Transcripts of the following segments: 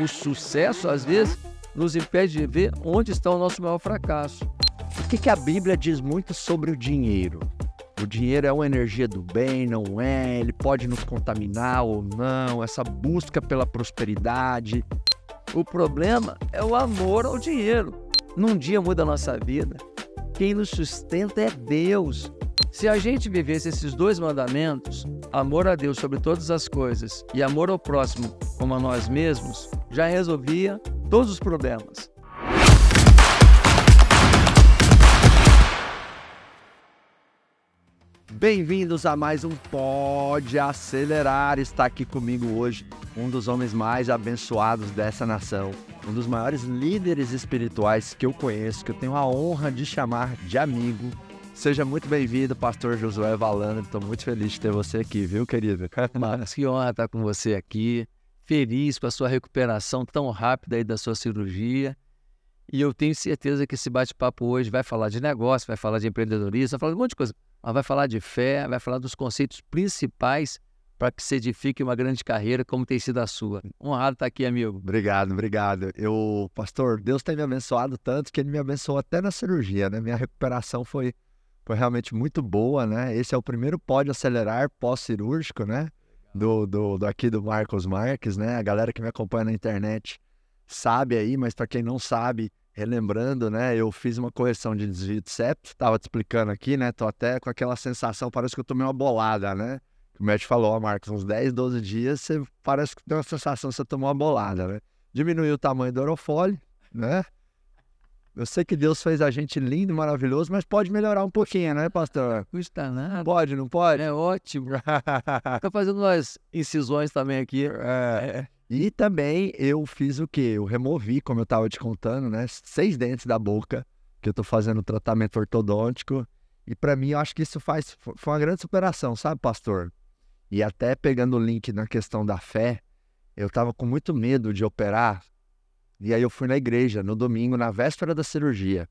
o sucesso, às vezes, nos impede de ver onde está o nosso maior fracasso. O que, que a Bíblia diz muito sobre o dinheiro? O dinheiro é uma energia do bem, não é? Ele pode nos contaminar ou não? Essa busca pela prosperidade. O problema é o amor ao dinheiro. Num dia muda a nossa vida. Quem nos sustenta é Deus. Se a gente vivesse esses dois mandamentos, amor a Deus sobre todas as coisas e amor ao próximo como a nós mesmos, já resolvia todos os problemas. Bem-vindos a mais um Pode Acelerar. Está aqui comigo hoje um dos homens mais abençoados dessa nação, um dos maiores líderes espirituais que eu conheço, que eu tenho a honra de chamar de amigo. Seja muito bem-vindo, pastor Josué Valando. Estou muito feliz de ter você aqui, viu, querido? Mas que honra estar com você aqui. Feliz com a sua recuperação tão rápida aí da sua cirurgia. E eu tenho certeza que esse bate-papo hoje vai falar de negócio, vai falar de empreendedorismo, vai falar de um monte de coisa mas vai falar de fé, vai falar dos conceitos principais para que se edifique uma grande carreira como tem sido a sua. Honrado estar aqui, amigo. Obrigado, obrigado. Eu, pastor, Deus tem me abençoado tanto que ele me abençoou até na cirurgia, né? Minha recuperação foi, foi realmente muito boa, né? Esse é o primeiro pode acelerar pós-cirúrgico, né? Do, do, do, aqui do Marcos Marques, né? A galera que me acompanha na internet sabe aí, mas para quem não sabe, relembrando, né? Eu fiz uma correção de desvio de septo, tava te explicando aqui, né? Tô até com aquela sensação, parece que eu tomei uma bolada, né? O médico falou, ó, Marcos, uns 10, 12 dias, você parece que tem uma sensação que você tomou uma bolada, né? Diminuiu o tamanho do aerofólio, né? Eu sei que Deus fez a gente lindo, maravilhoso, mas pode melhorar um pouquinho, né, pastor? Custa nada. Pode, não pode? É ótimo. tá fazendo umas incisões também aqui. É. é. E também eu fiz o quê? Eu removi, como eu estava te contando, né? Seis dentes da boca, que eu estou fazendo tratamento ortodôntico. E para mim, eu acho que isso faz, foi uma grande superação, sabe, pastor? E até pegando o link na questão da fé, eu estava com muito medo de operar. E aí eu fui na igreja no domingo, na véspera da cirurgia.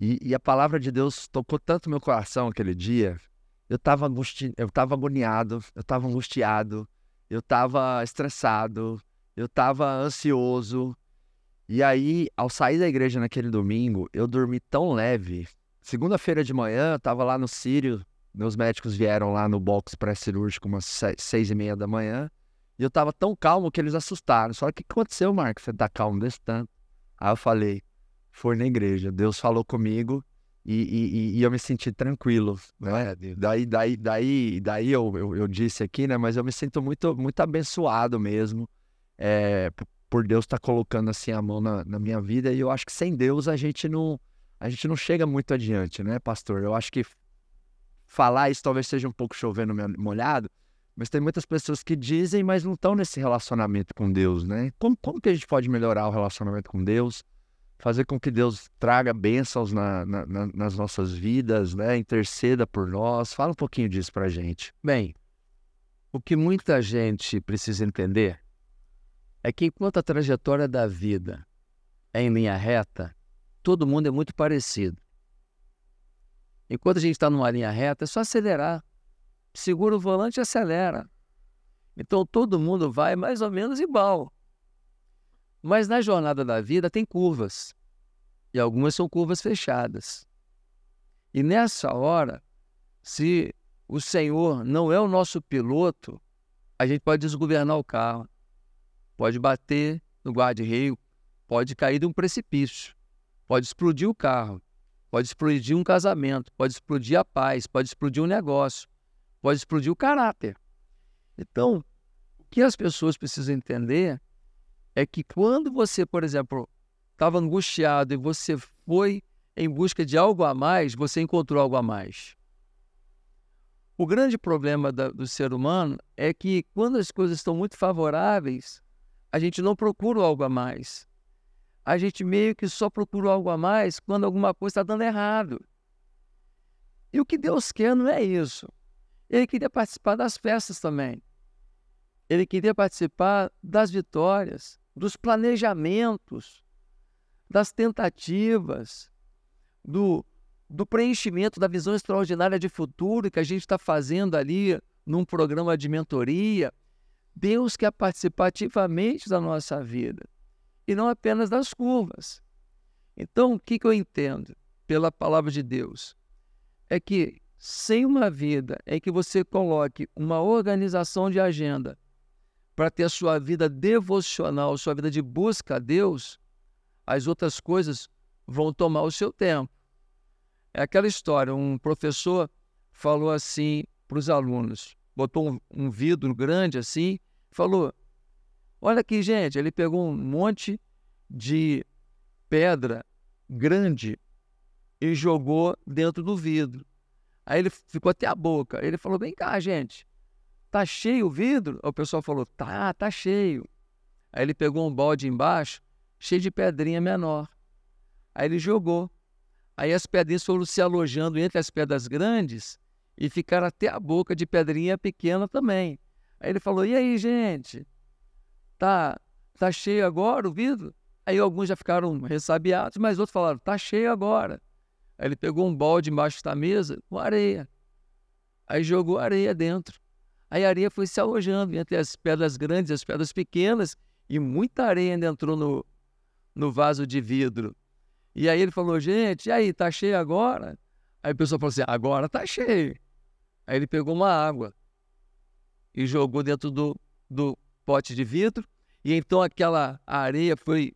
E, e a palavra de Deus tocou tanto meu coração aquele dia. Eu estava angusti... eu agoniado, eu estava angustiado eu estava estressado, eu estava ansioso. E aí, ao sair da igreja naquele domingo, eu dormi tão leve. Segunda-feira de manhã, eu estava lá no Sírio, meus médicos vieram lá no box pré-cirúrgico umas seis e meia da manhã, e eu estava tão calmo que eles assustaram. Só que o que aconteceu, Marcos? Você tá calmo desse tanto? Aí eu falei, foi na igreja, Deus falou comigo e, e, e, eu me senti tranquilo, né? Daí, daí, daí, daí eu, eu, eu, disse aqui, né? Mas eu me sinto muito, muito abençoado mesmo é, por Deus estar tá colocando assim a mão na, na, minha vida. E eu acho que sem Deus a gente não, a gente não chega muito adiante, né, pastor? Eu acho que falar isso talvez seja um pouco chovendo molhado, mas tem muitas pessoas que dizem, mas não estão nesse relacionamento com Deus, né? Como, como que a gente pode melhorar o relacionamento com Deus? fazer com que Deus traga bênçãos na, na, na, nas nossas vidas, né? interceda por nós. Fala um pouquinho disso para a gente. Bem, o que muita gente precisa entender é que enquanto a trajetória da vida é em linha reta, todo mundo é muito parecido. Enquanto a gente está numa linha reta, é só acelerar. Segura o volante e acelera. Então todo mundo vai mais ou menos igual. Mas na jornada da vida tem curvas. E algumas são curvas fechadas. E nessa hora, se o Senhor não é o nosso piloto, a gente pode desgovernar o carro, pode bater no guarda-reio, pode cair de um precipício, pode explodir o carro, pode explodir um casamento, pode explodir a paz, pode explodir um negócio, pode explodir o caráter. Então, o que as pessoas precisam entender é que quando você, por exemplo, estava angustiado e você foi em busca de algo a mais, você encontrou algo a mais. O grande problema da, do ser humano é que quando as coisas estão muito favoráveis, a gente não procura algo a mais. A gente meio que só procura algo a mais quando alguma coisa está dando errado. E o que Deus quer não é isso. Ele queria participar das festas também. Ele queria participar das vitórias dos planejamentos, das tentativas, do, do preenchimento da visão extraordinária de futuro que a gente está fazendo ali num programa de mentoria, Deus quer participar ativamente da nossa vida e não apenas das curvas. Então, o que, que eu entendo pela palavra de Deus? É que sem uma vida em que você coloque uma organização de agenda para ter a sua vida devocional, sua vida de busca a Deus, as outras coisas vão tomar o seu tempo. É aquela história, um professor falou assim para os alunos, botou um, um vidro grande assim, falou, olha aqui gente, ele pegou um monte de pedra grande e jogou dentro do vidro. Aí ele ficou até a boca. Ele falou: Vem cá, gente, tá cheio o vidro? Aí o pessoal falou: Tá, tá cheio. Aí ele pegou um balde embaixo, cheio de pedrinha menor. Aí ele jogou. Aí as pedrinhas foram se alojando entre as pedras grandes e ficaram até a boca de pedrinha pequena também. Aí ele falou: E aí, gente? Tá, tá cheio agora o vidro? Aí alguns já ficaram ressabiados, mas outros falaram: Tá cheio agora. Aí ele pegou um balde embaixo da mesa com areia. Aí jogou areia dentro. Aí a areia foi se alojando entre as pedras grandes e as pedras pequenas e muita areia ainda entrou no, no vaso de vidro. E aí ele falou, gente, e aí, tá cheio agora? Aí a pessoa falou assim, agora tá cheio. Aí ele pegou uma água e jogou dentro do, do pote de vidro e então aquela areia foi,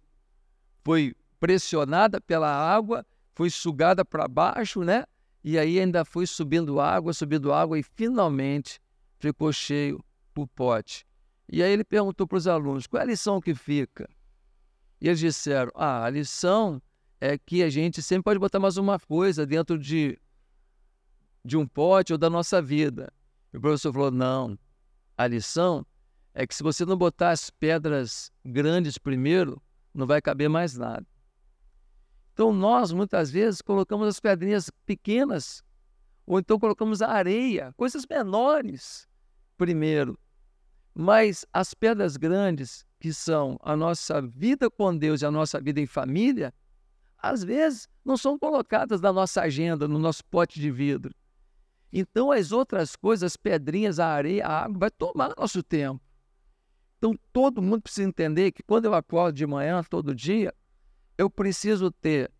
foi pressionada pela água foi sugada para baixo, né? E aí ainda foi subindo água, subindo água e finalmente ficou cheio o pote. E aí ele perguntou para os alunos: qual é a lição que fica? E eles disseram: ah, a lição é que a gente sempre pode botar mais uma coisa dentro de, de um pote ou da nossa vida. E o professor falou: não, a lição é que se você não botar as pedras grandes primeiro, não vai caber mais nada. Então, nós, muitas vezes, colocamos as pedrinhas pequenas, ou então colocamos a areia, coisas menores, primeiro. Mas as pedras grandes, que são a nossa vida com Deus e a nossa vida em família, às vezes não são colocadas na nossa agenda, no nosso pote de vidro. Então, as outras coisas, as pedrinhas, a areia, a água, vai tomar nosso tempo. Então, todo mundo precisa entender que quando eu acordo de manhã, todo dia, eu preciso ter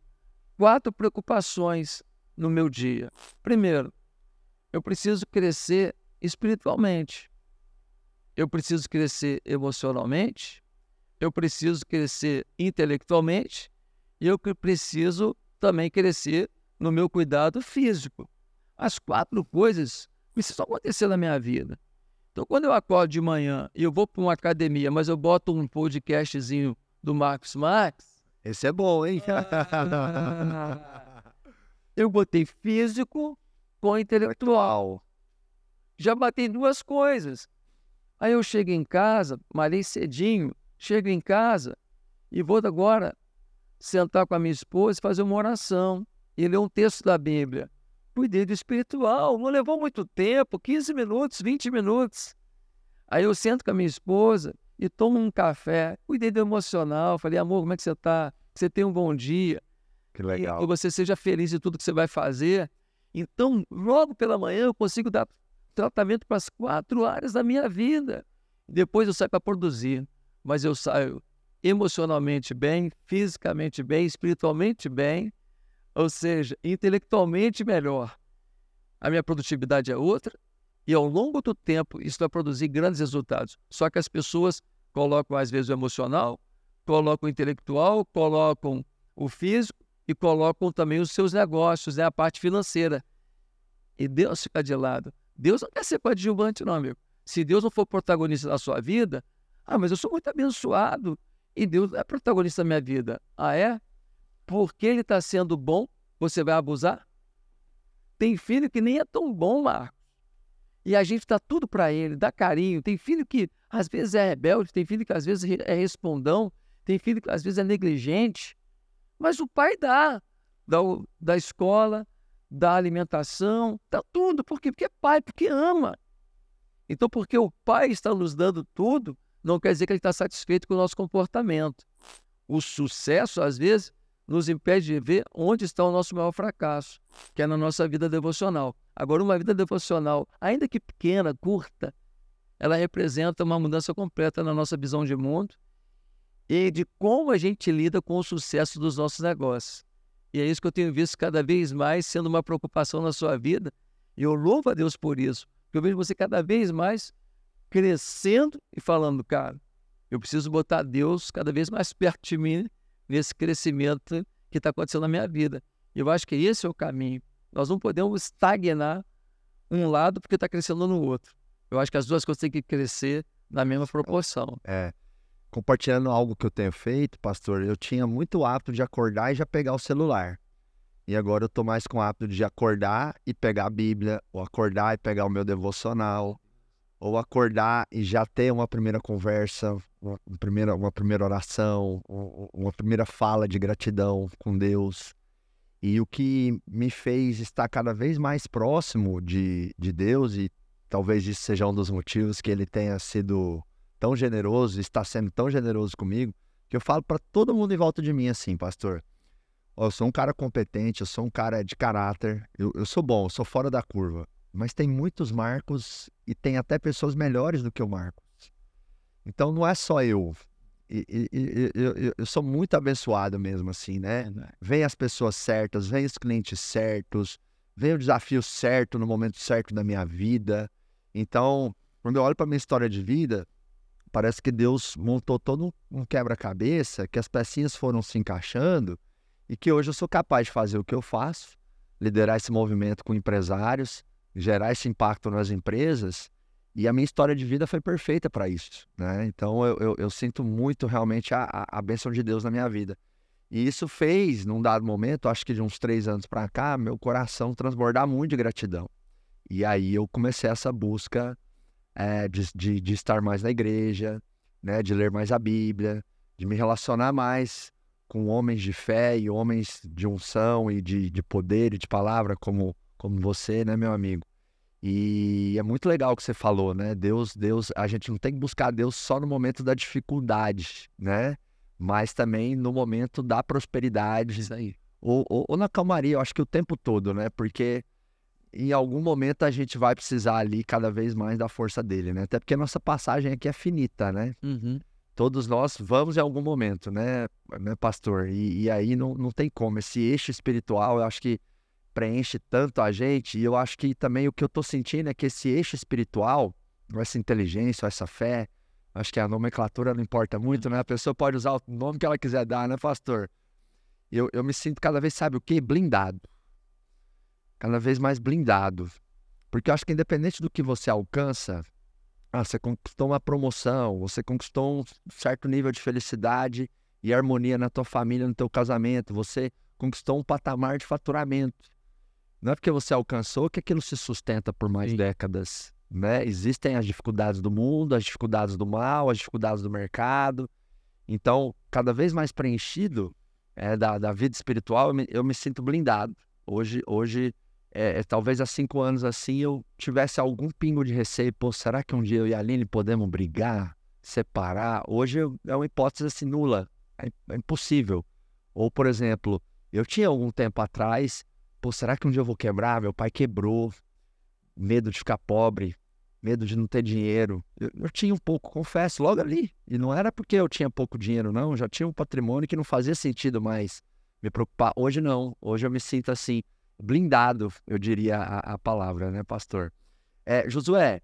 quatro preocupações no meu dia. Primeiro, eu preciso crescer espiritualmente. Eu preciso crescer emocionalmente. Eu preciso crescer intelectualmente. E eu preciso também crescer no meu cuidado físico. As quatro coisas precisam acontecer na minha vida. Então, quando eu acordo de manhã e eu vou para uma academia, mas eu boto um podcastzinho do Marcos Marx, esse é bom, hein? eu botei físico com intelectual. Já batei duas coisas. Aí eu chego em casa, malhei cedinho, chego em casa e vou agora sentar com a minha esposa e fazer uma oração e ler um texto da Bíblia. Cuidei do espiritual, não levou muito tempo, 15 minutos, 20 minutos. Aí eu sento com a minha esposa e tomo um café. Cuidei do emocional. Falei, amor, como é que você está? Que você tenha um bom dia. Que legal. Que você seja feliz em tudo que você vai fazer. Então, logo pela manhã, eu consigo dar tratamento para as quatro áreas da minha vida. Depois eu saio para produzir. Mas eu saio emocionalmente bem, fisicamente bem, espiritualmente bem, ou seja, intelectualmente melhor. A minha produtividade é outra, e ao longo do tempo, isso vai produzir grandes resultados. Só que as pessoas colocam, às vezes, o emocional, colocam o intelectual, colocam o físico e colocam também os seus negócios, né? a parte financeira. E Deus fica de lado. Deus não quer ser coadjuvante, não, amigo. Se Deus não for protagonista da sua vida, ah, mas eu sou muito abençoado e Deus é protagonista da minha vida. Ah, é? Porque ele está sendo bom, você vai abusar? Tem filho que nem é tão bom, Marco. E a gente dá tudo para ele, dá carinho. Tem filho que às vezes é rebelde, tem filho que às vezes é respondão, tem filho que às vezes é negligente. Mas o pai dá, dá da escola, da alimentação, dá tudo. Por quê? Porque é pai, porque ama. Então, porque o pai está nos dando tudo, não quer dizer que ele está satisfeito com o nosso comportamento. O sucesso, às vezes, nos impede de ver onde está o nosso maior fracasso, que é na nossa vida devocional. Agora, uma vida devocional, ainda que pequena, curta, ela representa uma mudança completa na nossa visão de mundo e de como a gente lida com o sucesso dos nossos negócios. E é isso que eu tenho visto cada vez mais sendo uma preocupação na sua vida. E eu louvo a Deus por isso. Eu vejo você cada vez mais crescendo e falando, cara, eu preciso botar Deus cada vez mais perto de mim nesse crescimento que está acontecendo na minha vida. Eu acho que esse é o caminho. Nós não podemos estagnar um lado porque está crescendo no outro. Eu acho que as duas coisas têm que crescer na mesma proporção. É. Compartilhando algo que eu tenho feito, pastor, eu tinha muito hábito de acordar e já pegar o celular. E agora eu tô mais com o hábito de acordar e pegar a Bíblia, ou acordar e pegar o meu devocional, ou acordar e já ter uma primeira conversa, uma primeira, uma primeira oração, uma primeira fala de gratidão com Deus. E o que me fez estar cada vez mais próximo de, de Deus, e talvez isso seja um dos motivos que ele tenha sido tão generoso, está sendo tão generoso comigo, que eu falo para todo mundo em volta de mim assim, pastor. eu sou um cara competente, eu sou um cara de caráter, eu, eu sou bom, eu sou fora da curva. Mas tem muitos Marcos e tem até pessoas melhores do que o Marcos. Então não é só eu. E, e, e, eu, eu, sou muito abençoado mesmo, assim, né? Vem as pessoas certas, vem os clientes certos, vem o desafio certo no momento certo da minha vida. Então, quando eu olho para minha história de vida, parece que Deus montou todo um quebra-cabeça, que as pecinhas foram se encaixando e que hoje eu sou capaz de fazer o que eu faço, liderar esse movimento com empresários, gerar esse impacto nas empresas e a minha história de vida foi perfeita para isso, né? Então eu, eu, eu, sinto muito realmente a, a, a bênção de Deus na minha vida. E isso fez, num dado momento, acho que de uns três anos para cá, meu coração transbordar muito de gratidão. E aí eu comecei essa busca é, de, de, de, estar mais na igreja, né? De ler mais a Bíblia, de me relacionar mais com homens de fé e homens de unção e de, de poder e de palavra, como, como você, né, meu amigo? E é muito legal o que você falou, né? Deus, Deus, a gente não tem que buscar Deus só no momento da dificuldade, né? Mas também no momento da prosperidade. Isso aí. Ou, ou, ou na calmaria, eu acho que o tempo todo, né? Porque em algum momento a gente vai precisar ali cada vez mais da força dele, né? Até porque a nossa passagem aqui é finita, né? Uhum. Todos nós vamos em algum momento, né, né pastor? E, e aí não, não tem como. Esse eixo espiritual, eu acho que preenche tanto a gente. E eu acho que também o que eu estou sentindo é que esse eixo espiritual, essa inteligência, essa fé, acho que a nomenclatura não importa muito, né? A pessoa pode usar o nome que ela quiser dar, né, pastor? Eu, eu me sinto cada vez, sabe o quê? Blindado. Cada vez mais blindado. Porque eu acho que independente do que você alcança, ah, você conquistou uma promoção, você conquistou um certo nível de felicidade e harmonia na tua família, no teu casamento, você conquistou um patamar de faturamento. Não é porque você alcançou que aquilo se sustenta por mais Sim. décadas. Né? Existem as dificuldades do mundo, as dificuldades do mal, as dificuldades do mercado. Então, cada vez mais preenchido é, da, da vida espiritual, eu me, eu me sinto blindado. Hoje, hoje é, é, talvez há cinco anos assim, eu tivesse algum pingo de receio. Pô, será que um dia eu e a Aline podemos brigar, separar? Hoje é uma hipótese assim nula. É, é impossível. Ou, por exemplo, eu tinha algum tempo atrás Pô, será que um dia eu vou quebrar? Meu pai quebrou. Medo de ficar pobre, medo de não ter dinheiro. Eu, eu, tinha um pouco, confesso, logo ali. E não era porque eu tinha pouco dinheiro, não. Eu já tinha um patrimônio que não fazia sentido mais me preocupar. Hoje não. Hoje eu me sinto assim, blindado, eu diria a, a palavra, né, pastor? É, Josué,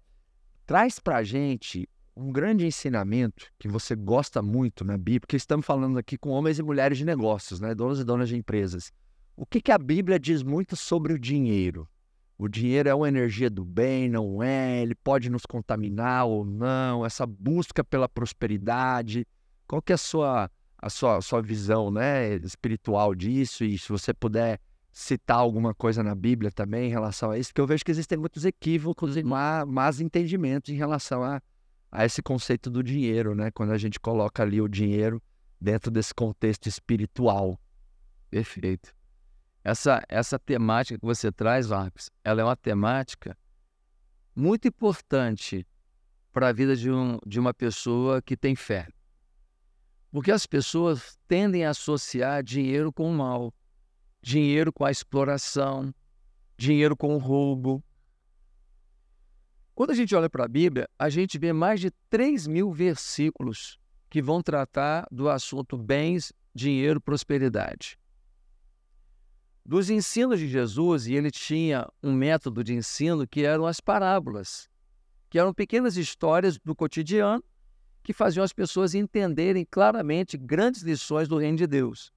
traz pra gente um grande ensinamento que você gosta muito na Bíblia, porque estamos falando aqui com homens e mulheres de negócios, né? Donos e donas de empresas. O que, que a Bíblia diz muito sobre o dinheiro? O dinheiro é uma energia do bem, não é? Ele pode nos contaminar ou não? Essa busca pela prosperidade. Qual que é a sua, a sua, a sua visão né, espiritual disso? E se você puder citar alguma coisa na Bíblia também em relação a isso, porque eu vejo que existem muitos equívocos e má, más entendimentos em relação a, a esse conceito do dinheiro, né? Quando a gente coloca ali o dinheiro dentro desse contexto espiritual. Perfeito. Essa, essa temática que você traz, Marcos, ela é uma temática muito importante para a vida de, um, de uma pessoa que tem fé. Porque as pessoas tendem a associar dinheiro com o mal, dinheiro com a exploração, dinheiro com o roubo. Quando a gente olha para a Bíblia, a gente vê mais de 3 mil versículos que vão tratar do assunto bens, dinheiro, prosperidade. Dos ensinos de Jesus, e ele tinha um método de ensino que eram as parábolas, que eram pequenas histórias do cotidiano que faziam as pessoas entenderem claramente grandes lições do reino de Deus.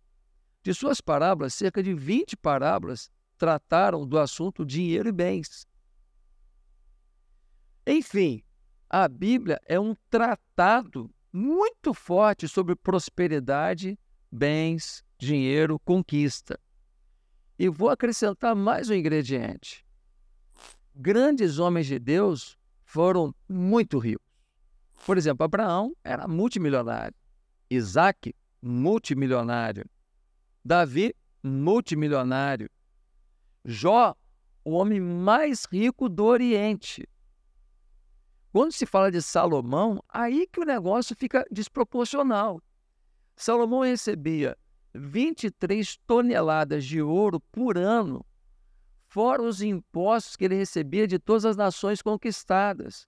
De suas parábolas, cerca de 20 parábolas trataram do assunto dinheiro e bens. Enfim, a Bíblia é um tratado muito forte sobre prosperidade, bens, dinheiro, conquista. E vou acrescentar mais um ingrediente. Grandes homens de Deus foram muito ricos. Por exemplo, Abraão era multimilionário. Isaac, multimilionário. Davi, multimilionário. Jó, o homem mais rico do Oriente. Quando se fala de Salomão, aí que o negócio fica desproporcional. Salomão recebia 23 toneladas de ouro por ano, fora os impostos que ele recebia de todas as nações conquistadas,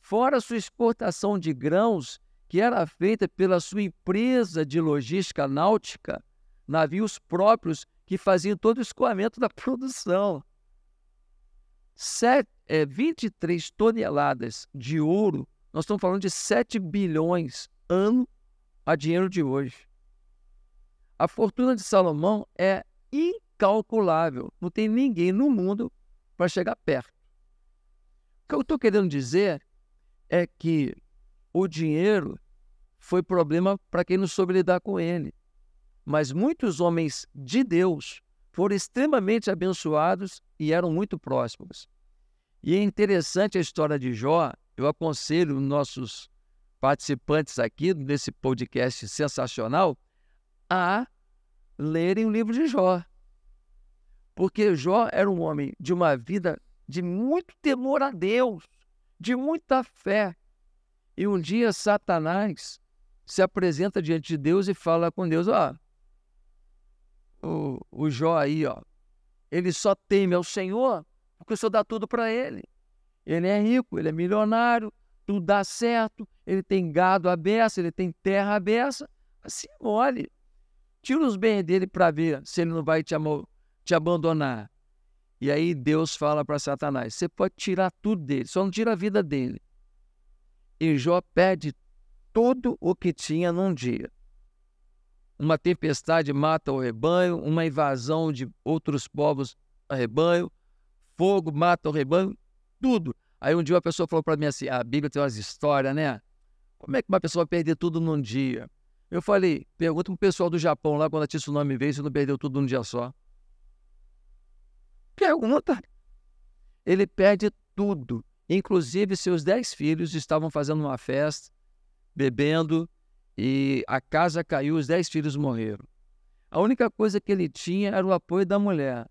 fora sua exportação de grãos, que era feita pela sua empresa de logística náutica, navios próprios que faziam todo o escoamento da produção. Sete, é, 23 toneladas de ouro, nós estamos falando de 7 bilhões ano a dinheiro de hoje. A fortuna de Salomão é incalculável. Não tem ninguém no mundo para chegar perto. O que eu estou querendo dizer é que o dinheiro foi problema para quem não soube lidar com ele. Mas muitos homens de Deus foram extremamente abençoados e eram muito próximos. E é interessante a história de Jó. Eu aconselho nossos participantes aqui desse podcast sensacional a lerem o livro de Jó. Porque Jó era um homem de uma vida de muito temor a Deus, de muita fé. E um dia Satanás se apresenta diante de Deus e fala com Deus: Ó, o, o Jó aí, ó, ele só teme ao Senhor porque o Senhor dá tudo para ele. Ele é rico, ele é milionário, tudo dá certo, ele tem gado à beça, ele tem terra à beça. Assim, olhe, tira os bens dele para ver se ele não vai te, te abandonar. E aí Deus fala para Satanás: você pode tirar tudo dele, só não tira a vida dele. E Jó perde tudo o que tinha num dia. Uma tempestade mata o rebanho, uma invasão de outros povos a rebanho, fogo mata o rebanho, tudo. Aí um dia uma pessoa falou para mim assim: a Bíblia tem umas histórias, né? Como é que uma pessoa vai perder tudo num dia? Eu falei, pergunta pro pessoal do Japão lá, quando a tsunami veio, se não perdeu tudo num dia só. Pergunta. Ele perde tudo. Inclusive, seus dez filhos estavam fazendo uma festa, bebendo, e a casa caiu, os dez filhos morreram. A única coisa que ele tinha era o apoio da mulher.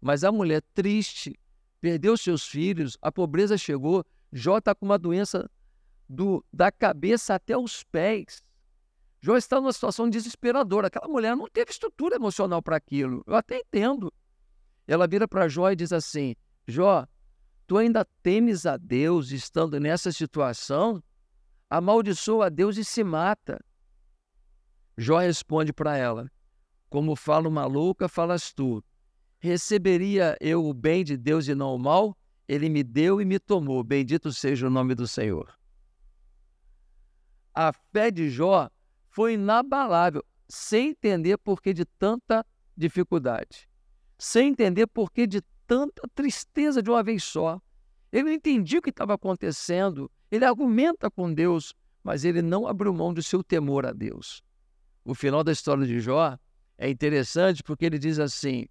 Mas a mulher, triste, perdeu seus filhos, a pobreza chegou, Jó está com uma doença do, da cabeça até os pés. Jó está numa situação desesperadora. Aquela mulher não teve estrutura emocional para aquilo. Eu até entendo. Ela vira para Jó e diz assim: Jó, tu ainda temes a Deus estando nessa situação? Amaldiçoa a Deus e se mata. Jó responde para ela: Como falo maluca, falas tu. Receberia eu o bem de Deus e não o mal? Ele me deu e me tomou. Bendito seja o nome do Senhor. A fé de Jó foi inabalável, sem entender por que de tanta dificuldade, sem entender por que de tanta tristeza de uma vez só. Ele não entendia o que estava acontecendo, ele argumenta com Deus, mas ele não abriu mão do seu temor a Deus. O final da história de Jó é interessante porque ele diz assim: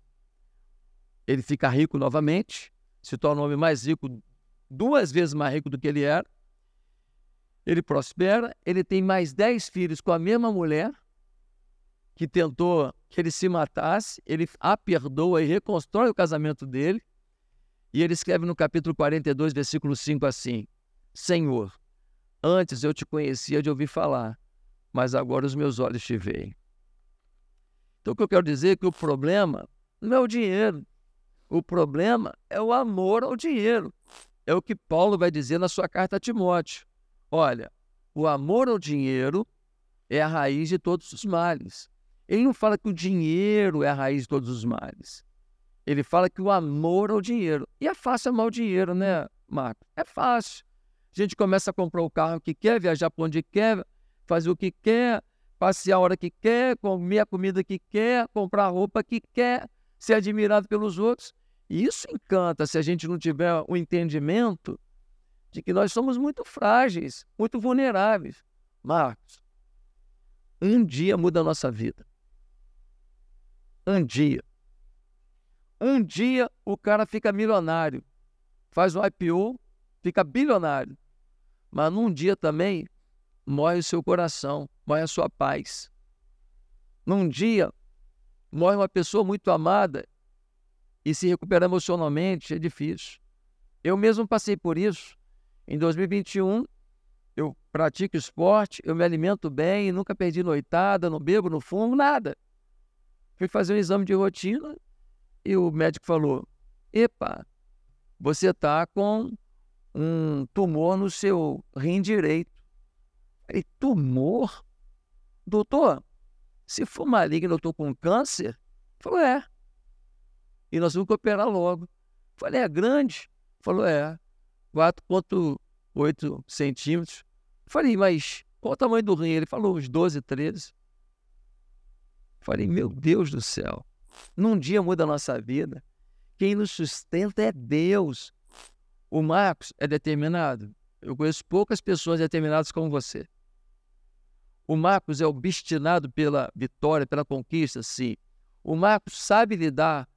ele fica rico novamente, se torna o homem mais rico, duas vezes mais rico do que ele era, ele prospera, ele tem mais dez filhos com a mesma mulher que tentou que ele se matasse, ele a perdoa e reconstrói o casamento dele. E ele escreve no capítulo 42, versículo 5 assim: Senhor, antes eu te conhecia de ouvir falar, mas agora os meus olhos te veem. Então o que eu quero dizer é que o problema não é o dinheiro. O problema é o amor ao dinheiro. é o que Paulo vai dizer na sua carta a Timóteo. Olha, o amor ao dinheiro é a raiz de todos os males. Ele não fala que o dinheiro é a raiz de todos os males. Ele fala que o amor ao dinheiro. E é fácil amar o dinheiro, né, Marco? É fácil. A gente começa a comprar o carro que quer, viajar para onde quer, fazer o que quer, passear a hora que quer, comer a comida que quer, comprar a roupa que quer, ser admirado pelos outros. E isso encanta se a gente não tiver o entendimento de que nós somos muito frágeis, muito vulneráveis. Marcos, um dia muda a nossa vida. Um dia. Um dia o cara fica milionário, faz um IPO, fica bilionário. Mas num dia também morre o seu coração, morre a sua paz. Num dia morre uma pessoa muito amada e se recuperar emocionalmente é difícil. Eu mesmo passei por isso. Em 2021, eu pratico esporte, eu me alimento bem, nunca perdi noitada, não bebo, não fumo, nada. Fui fazer um exame de rotina e o médico falou: Epa, você está com um tumor no seu rim direito. Falei, tumor? Doutor, se for maligno, eu estou com câncer? Falou, é. E nós vamos operar logo. Falei, é grande? Falou, é. 4,8 centímetros. Falei, mas qual o tamanho do rim? Ele falou, uns 12, 13. Falei, meu Deus do céu. Num dia muda a nossa vida. Quem nos sustenta é Deus. O Marcos é determinado. Eu conheço poucas pessoas determinadas como você. O Marcos é obstinado pela vitória, pela conquista, sim. O Marcos sabe lidar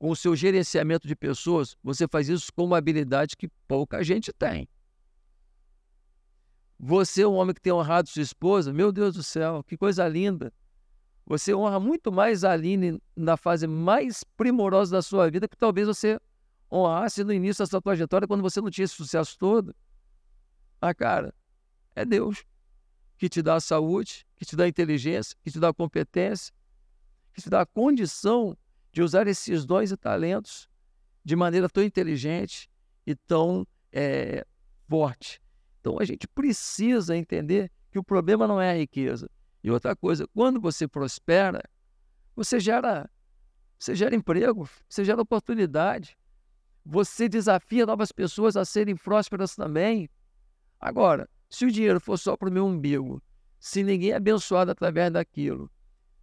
com o seu gerenciamento de pessoas. Você faz isso com uma habilidade que pouca gente tem. Você é um homem que tem honrado sua esposa, meu Deus do céu, que coisa linda. Você honra muito mais a Aline na fase mais primorosa da sua vida que talvez você honrasse no início da sua trajetória quando você não tinha esse sucesso todo. Ah, cara, é Deus que te dá a saúde, que te dá a inteligência, que te dá a competência, que te dá a condição de usar esses dons e talentos de maneira tão inteligente e tão é, forte. Então a gente precisa entender que o problema não é a riqueza. E outra coisa, quando você prospera, você gera, você gera emprego, você gera oportunidade, você desafia novas pessoas a serem prósperas também. Agora, se o dinheiro for só para o meu umbigo, se ninguém é abençoado através daquilo,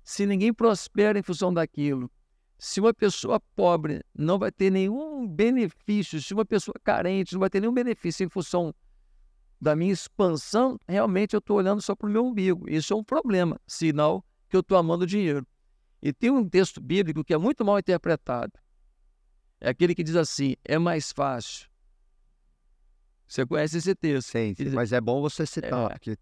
se ninguém prospera em função daquilo, se uma pessoa pobre não vai ter nenhum benefício, se uma pessoa carente não vai ter nenhum benefício em função da minha expansão, realmente eu estou olhando só para o meu umbigo. Isso é um problema, sinal que eu estou amando dinheiro. E tem um texto bíblico que é muito mal interpretado. É aquele que diz assim: é mais fácil você conhece esse texto. Sim, sim mas é bom você citar, é. porque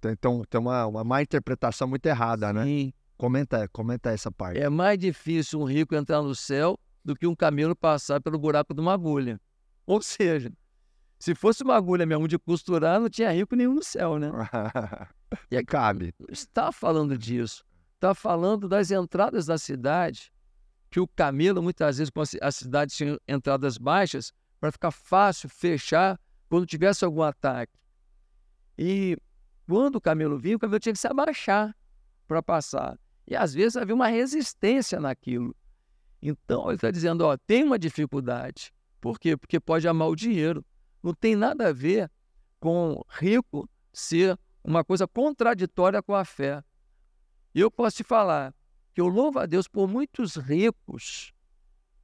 tem, tem uma, uma má interpretação muito errada, né? sim. Comenta, comenta essa parte. É mais difícil um rico entrar no céu do que um camelo passar pelo buraco de uma agulha. Ou seja, se fosse uma agulha mesmo de costurar, não tinha rico nenhum no céu, né? e cabe. Está falando disso. Está falando das entradas da cidade, que o camelo, muitas vezes, a cidade tinha entradas baixas, para ficar fácil fechar quando tivesse algum ataque. E quando o camelo vinha, o camelo tinha que se abaixar para passar. E às vezes havia uma resistência naquilo. Então ele está dizendo: ó, tem uma dificuldade. Por quê? Porque pode amar o dinheiro. Não tem nada a ver com rico ser uma coisa contraditória com a fé. E eu posso te falar que eu louvo a Deus por muitos ricos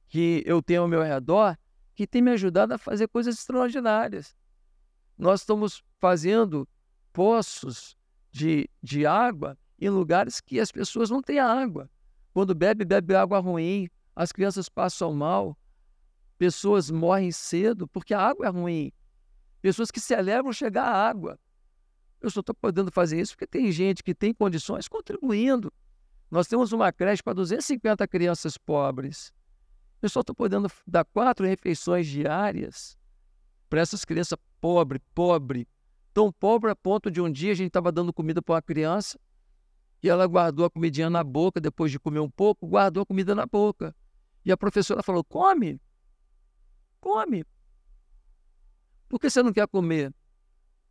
que eu tenho ao meu redor que tem me ajudado a fazer coisas extraordinárias. Nós estamos fazendo poços de, de água em lugares que as pessoas não têm água. Quando bebe, bebe água ruim, as crianças passam mal, pessoas morrem cedo porque a água é ruim. Pessoas que celebram chegar à água. Eu só estou podendo fazer isso porque tem gente que tem condições contribuindo. Nós temos uma creche para 250 crianças pobres. Eu só estou podendo dar quatro refeições diárias para essas crianças pobres, pobre, tão pobre a ponto de um dia a gente estava dando comida para uma criança e ela guardou a comidinha na boca, depois de comer um pouco, guardou a comida na boca. E a professora falou: come, come. Por que você não quer comer?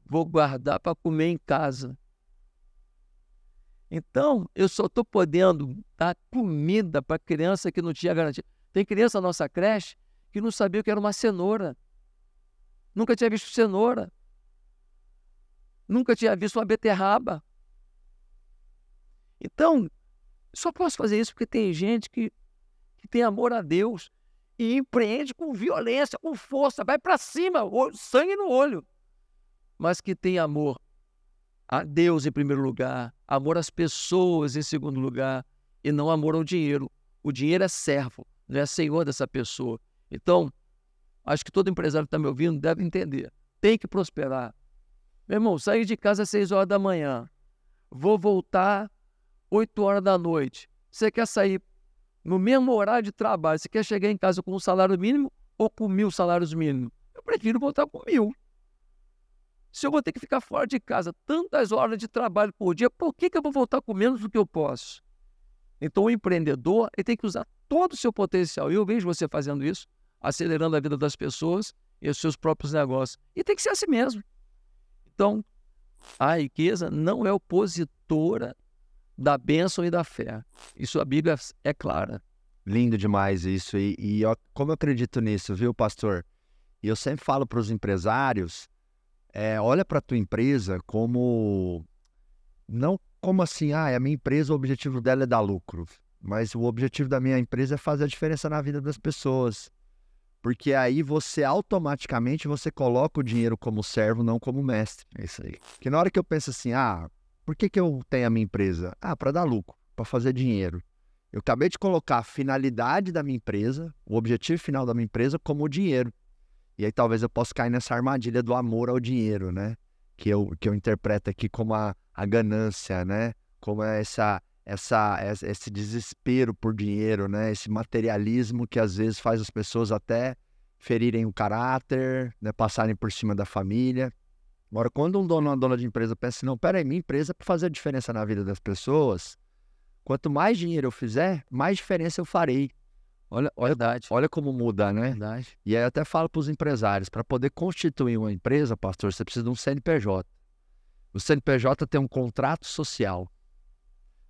Vou guardar para comer em casa. Então, eu só estou podendo dar comida para criança que não tinha garantia. Tem criança na nossa creche que não sabia o que era uma cenoura. Nunca tinha visto cenoura. Nunca tinha visto uma beterraba. Então, só posso fazer isso porque tem gente que, que tem amor a Deus e empreende com violência, com força, vai para cima, sangue no olho. Mas que tem amor a Deus em primeiro lugar, amor às pessoas em segundo lugar, e não amor ao dinheiro. O dinheiro é servo, não é senhor dessa pessoa. Então, acho que todo empresário que está me ouvindo deve entender. Tem que prosperar. Meu irmão, saí de casa às 6 horas da manhã. Vou voltar 8 horas da noite. Você quer sair no mesmo horário de trabalho? Você quer chegar em casa com um salário mínimo ou com mil salários mínimos? Eu prefiro voltar com mil. Se eu vou ter que ficar fora de casa tantas horas de trabalho por dia, por que, que eu vou voltar com menos do que eu posso? Então, o empreendedor ele tem que usar todo o seu potencial. E eu vejo você fazendo isso, acelerando a vida das pessoas e os seus próprios negócios. E tem que ser assim mesmo. Então, a riqueza não é opositora da bênção e da fé. Isso a Bíblia é clara. Lindo demais isso. E, e ó, como eu acredito nisso, viu, pastor? E eu sempre falo para os empresários é, olha para a tua empresa como não como assim, ah, a minha empresa o objetivo dela é dar lucro, mas o objetivo da minha empresa é fazer a diferença na vida das pessoas. Porque aí você automaticamente você coloca o dinheiro como servo, não como mestre. É isso aí. Porque na hora que eu penso assim, ah, por que, que eu tenho a minha empresa? Ah, para dar lucro, para fazer dinheiro. Eu acabei de colocar a finalidade da minha empresa, o objetivo final da minha empresa como o dinheiro. E aí talvez eu possa cair nessa armadilha do amor ao dinheiro, né? Que eu, que eu interpreto aqui como a, a ganância, né? Como essa, essa, esse desespero por dinheiro, né? Esse materialismo que às vezes faz as pessoas até ferirem o caráter, né? passarem por cima da família. Agora, quando um dono ou uma dona de empresa pensa assim, não, peraí, minha empresa é para fazer a diferença na vida das pessoas, quanto mais dinheiro eu fizer, mais diferença eu farei. Olha, olha, Verdade. olha como muda, né? Verdade. E aí eu até falo para os empresários, para poder constituir uma empresa, pastor, você precisa de um CNPJ. O CNPJ tem um contrato social.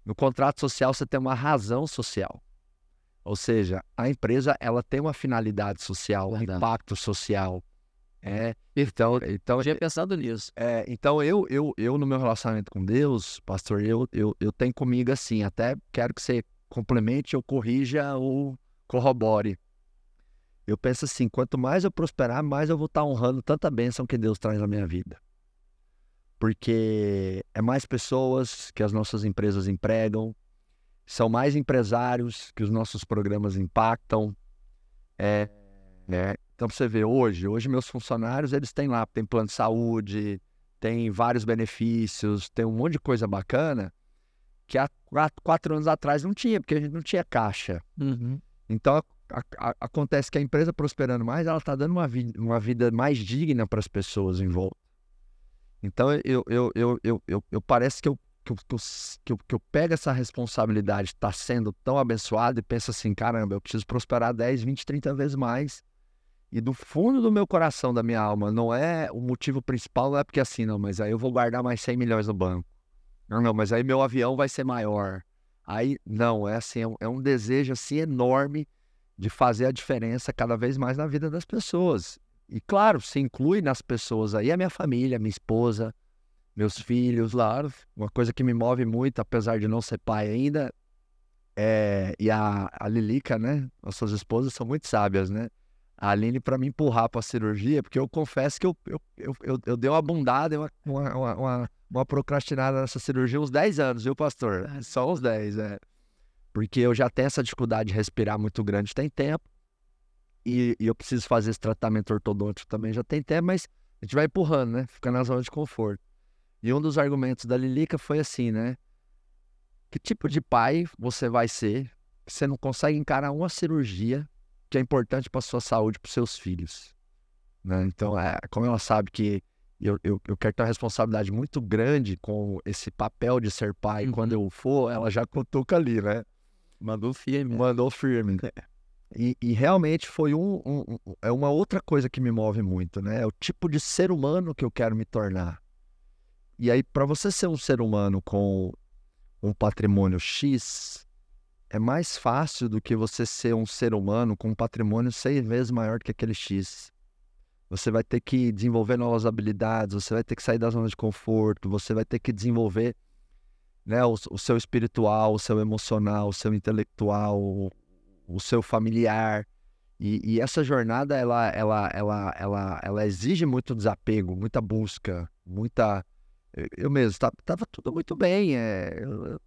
No contrato social você tem uma razão social. Ou seja, a empresa ela tem uma finalidade social, Verdade. um impacto social. É, então, então eu tinha pensado nisso. É, então eu, eu, eu no meu relacionamento com Deus, pastor, eu, eu, eu tenho comigo assim, até quero que você complemente ou corrija ou corrobore. Eu penso assim: quanto mais eu prosperar, mais eu vou estar honrando tanta bênção que Deus traz na minha vida. Porque é mais pessoas que as nossas empresas empregam, são mais empresários que os nossos programas impactam. É, é. Então, você vê, hoje, hoje meus funcionários, eles têm lá, tem plano de saúde, tem vários benefícios, tem um monte de coisa bacana que há quatro, quatro anos atrás não tinha, porque a gente não tinha caixa. Uhum. Então a, a, acontece que a empresa prosperando mais, ela está dando uma, vi, uma vida mais digna para as pessoas em volta. Então eu, eu, eu, eu, eu, eu parece que eu, que eu, que eu, que eu pego essa responsabilidade, está sendo tão abençoado e penso assim, caramba, eu preciso prosperar 10, 20, 30 vezes mais. E do fundo do meu coração, da minha alma, não é o motivo principal, não é porque assim, não, mas aí eu vou guardar mais 100 milhões no banco. Não, não, mas aí meu avião vai ser maior. Aí, não, é assim, é um, é um desejo assim enorme de fazer a diferença cada vez mais na vida das pessoas. E claro, se inclui nas pessoas aí a minha família, minha esposa, meus filhos, claro. Uma coisa que me move muito, apesar de não ser pai ainda, é, e a, a Lilica, né? Nossas esposas são muito sábias, né? A Aline para me empurrar para a cirurgia, porque eu confesso que eu, eu, eu, eu, eu dei uma bundada, uma, uma, uma, uma procrastinada nessa cirurgia uns 10 anos, viu, pastor? Só uns 10, é. Porque eu já tenho essa dificuldade de respirar muito grande, tem tempo. E, e eu preciso fazer esse tratamento ortodôntico também, já tem tempo, mas a gente vai empurrando, né? Fica na zona de conforto. E um dos argumentos da Lilica foi assim, né? Que tipo de pai você vai ser você não consegue encarar uma cirurgia que é importante para sua saúde, para seus filhos? Né? Então, é, como ela sabe que eu, eu, eu, quero ter uma responsabilidade muito grande com esse papel de ser pai. Uhum. Quando eu for, ela já cutuca ali, né? Mandou firme. Mandou firme. E, e realmente foi um, um, um- é uma outra coisa que me move muito, né? É o tipo de ser humano que eu quero me tornar. E aí, para você ser um ser humano com um patrimônio X, é mais fácil do que você ser um ser humano com um patrimônio seis vezes maior que aquele X. Você vai ter que desenvolver novas habilidades, você vai ter que sair da zona de conforto, você vai ter que desenvolver né, o, o seu espiritual, o seu emocional, o seu intelectual, o, o seu familiar. E, e essa jornada, ela, ela, ela, ela, ela exige muito desapego, muita busca, muita... Eu- mesmo, tá- tava tudo muito bem, é, eu-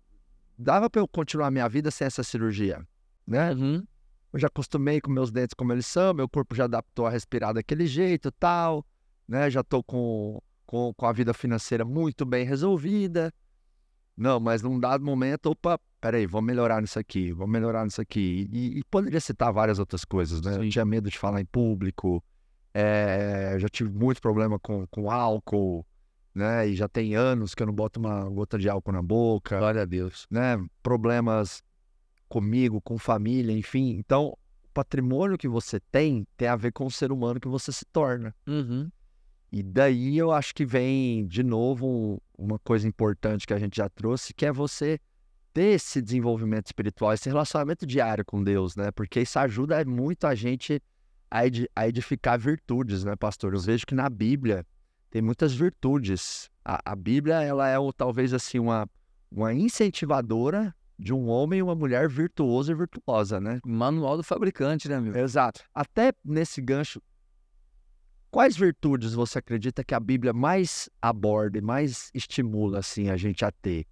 dava para eu continuar minha vida sem essa cirurgia, né? Uhum. Eu já acostumei com meus dentes como eles são, meu corpo já adaptou a respirar daquele jeito tal, né? Já tô com, com, com a vida financeira muito bem resolvida. Não, mas num dado momento, opa, peraí, vamos melhorar nisso aqui, vamos melhorar nisso aqui. E, e poderia citar várias outras coisas, né? Eu Sim. tinha medo de falar em público, eu já tive muito problema com, com álcool, né? E já tem anos que eu não boto uma gota de álcool na boca Glória a Deus. né, problemas comigo, com família, enfim. Então, o patrimônio que você tem tem a ver com o ser humano que você se torna. Uhum. E daí eu acho que vem de novo um- uma coisa importante que a gente já trouxe, que é você ter esse desenvolvimento espiritual, esse relacionamento diário com Deus, né? Porque isso ajuda muito a gente a edificar virtudes, né, pastor? Eu vejo que na Bíblia tem muitas virtudes. A, a Bíblia, ela é o- talvez assim uma, uma incentivadora de um homem e uma mulher virtuosa e virtuosa, né? Manual do fabricante, né, meu? Exato. Até nesse gancho, quais virtudes você acredita que a Bíblia mais aborda e mais estimula assim a gente a ter?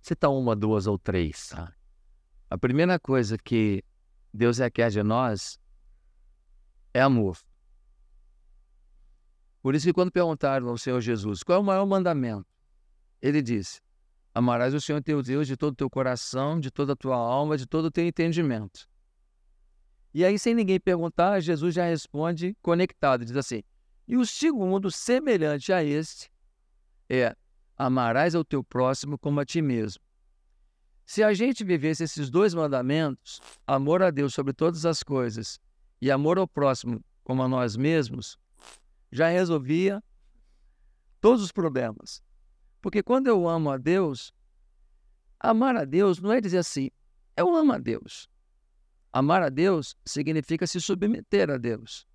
Cita uma, duas ou três. Tá. A primeira coisa que Deus requer de nós é amor. Por isso que quando perguntaram ao Senhor Jesus, qual é o maior mandamento? Ele disse, amarás o Senhor teu Deus de todo o teu coração, de toda a tua alma, de todo o teu entendimento. E aí, sem ninguém perguntar, Jesus já responde conectado, diz assim, e o segundo, semelhante a este, é amarás ao teu próximo como a ti mesmo. Se a gente vivesse esses dois mandamentos, amor a Deus sobre todas as coisas e amor ao próximo como a nós mesmos, já resolvia todos os problemas. Porque quando eu amo a Deus, amar a Deus não é dizer assim, eu amo a Deus. Amar a Deus significa se submeter a Deus,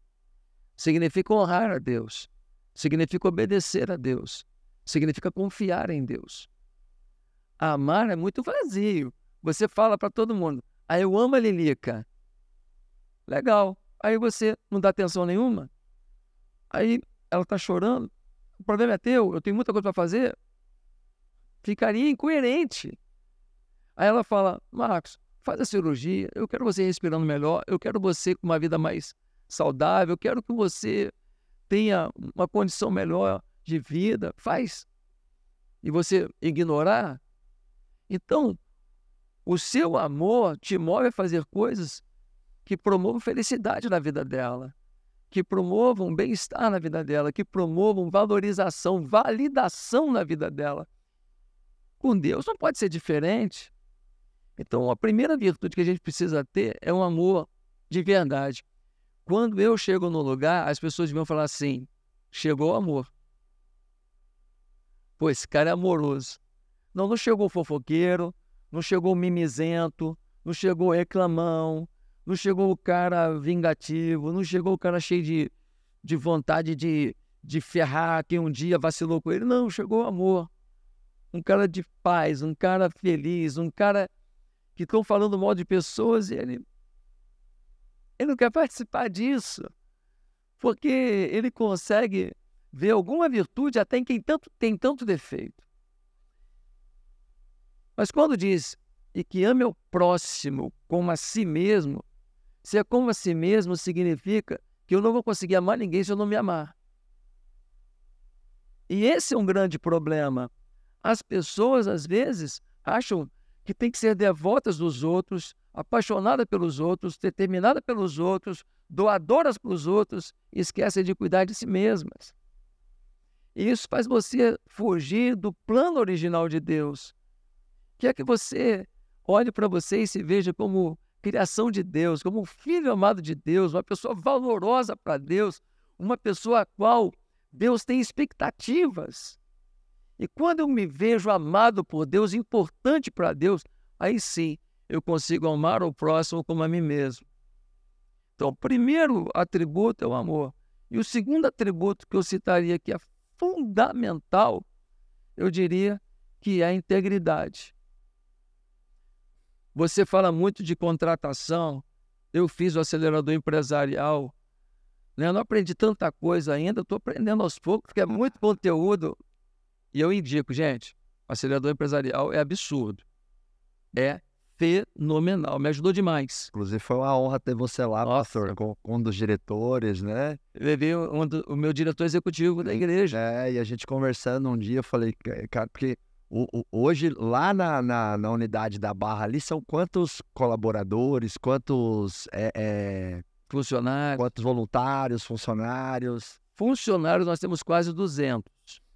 significa honrar a Deus, significa obedecer a Deus, significa confiar em Deus. Amar é muito vazio. Você fala para todo mundo, ah, eu amo a Lilica. Legal. Aí você não dá atenção nenhuma. Aí ela está chorando. O problema é teu, eu tenho muita coisa para fazer. Ficaria incoerente. Aí ela fala, Marcos, faz a cirurgia, eu quero você respirando melhor, eu quero você com uma vida mais saudável, eu quero que você tenha uma condição melhor de vida. Faz. E você ignorar, então, o seu amor te move a fazer coisas que promovam felicidade na vida dela, que promovam bem-estar na vida dela, que promovam valorização, validação na vida dela. Com Deus não pode ser diferente. Então, a primeira virtude que a gente precisa ter é um amor de verdade. Quando eu chego no lugar, as pessoas vão falar assim: chegou o amor. Pô, esse cara é amoroso. Não, não chegou fofoqueiro, não chegou mimizento, não chegou reclamão, não chegou o cara vingativo, não chegou o cara cheio de, de vontade de, de ferrar quem um dia vacilou com ele. Não, chegou o amor. Um cara de paz, um cara feliz, um cara que estão falando mal de pessoas e ele, ele não quer participar disso. Porque ele consegue ver alguma virtude até em quem tanto, tem tanto defeito. Mas quando diz e que ame o próximo como a si mesmo, se é como a si mesmo, significa que eu não vou conseguir amar ninguém se eu não me amar. E esse é um grande problema. As pessoas, às vezes, acham que tem que ser devotas dos outros, apaixonada pelos outros, determinada pelos outros, doadoras para os outros, e esquecem de cuidar de si mesmas. E isso faz você fugir do plano original de Deus, que é que você olhe para você e se veja como criação de Deus, como um filho amado de Deus, uma pessoa valorosa para Deus, uma pessoa a qual Deus tem expectativas. E quando eu me vejo amado por Deus, importante para Deus, aí sim eu consigo amar o próximo como a mim mesmo. Então, o primeiro atributo é o amor. E o segundo atributo que eu citaria que é fundamental, eu diria que é a integridade. Você fala muito de contratação. Eu fiz o acelerador empresarial. Né? Eu não aprendi tanta coisa ainda, estou aprendendo aos poucos, porque é muito conteúdo. E eu indico, gente, o acelerador empresarial é absurdo. É fenomenal, me ajudou demais. Inclusive foi uma honra ter você lá, Nossa. pastor, com, um dos diretores, né? Eu levei um do, o meu diretor executivo da igreja. É, e a gente conversando um dia, eu falei, cara, porque hoje lá na, na, na, unidade da Barra ali são quantos colaboradores, quantos é, é, funcionários, quantos voluntários, funcionários? Funcionários nós temos quase 200,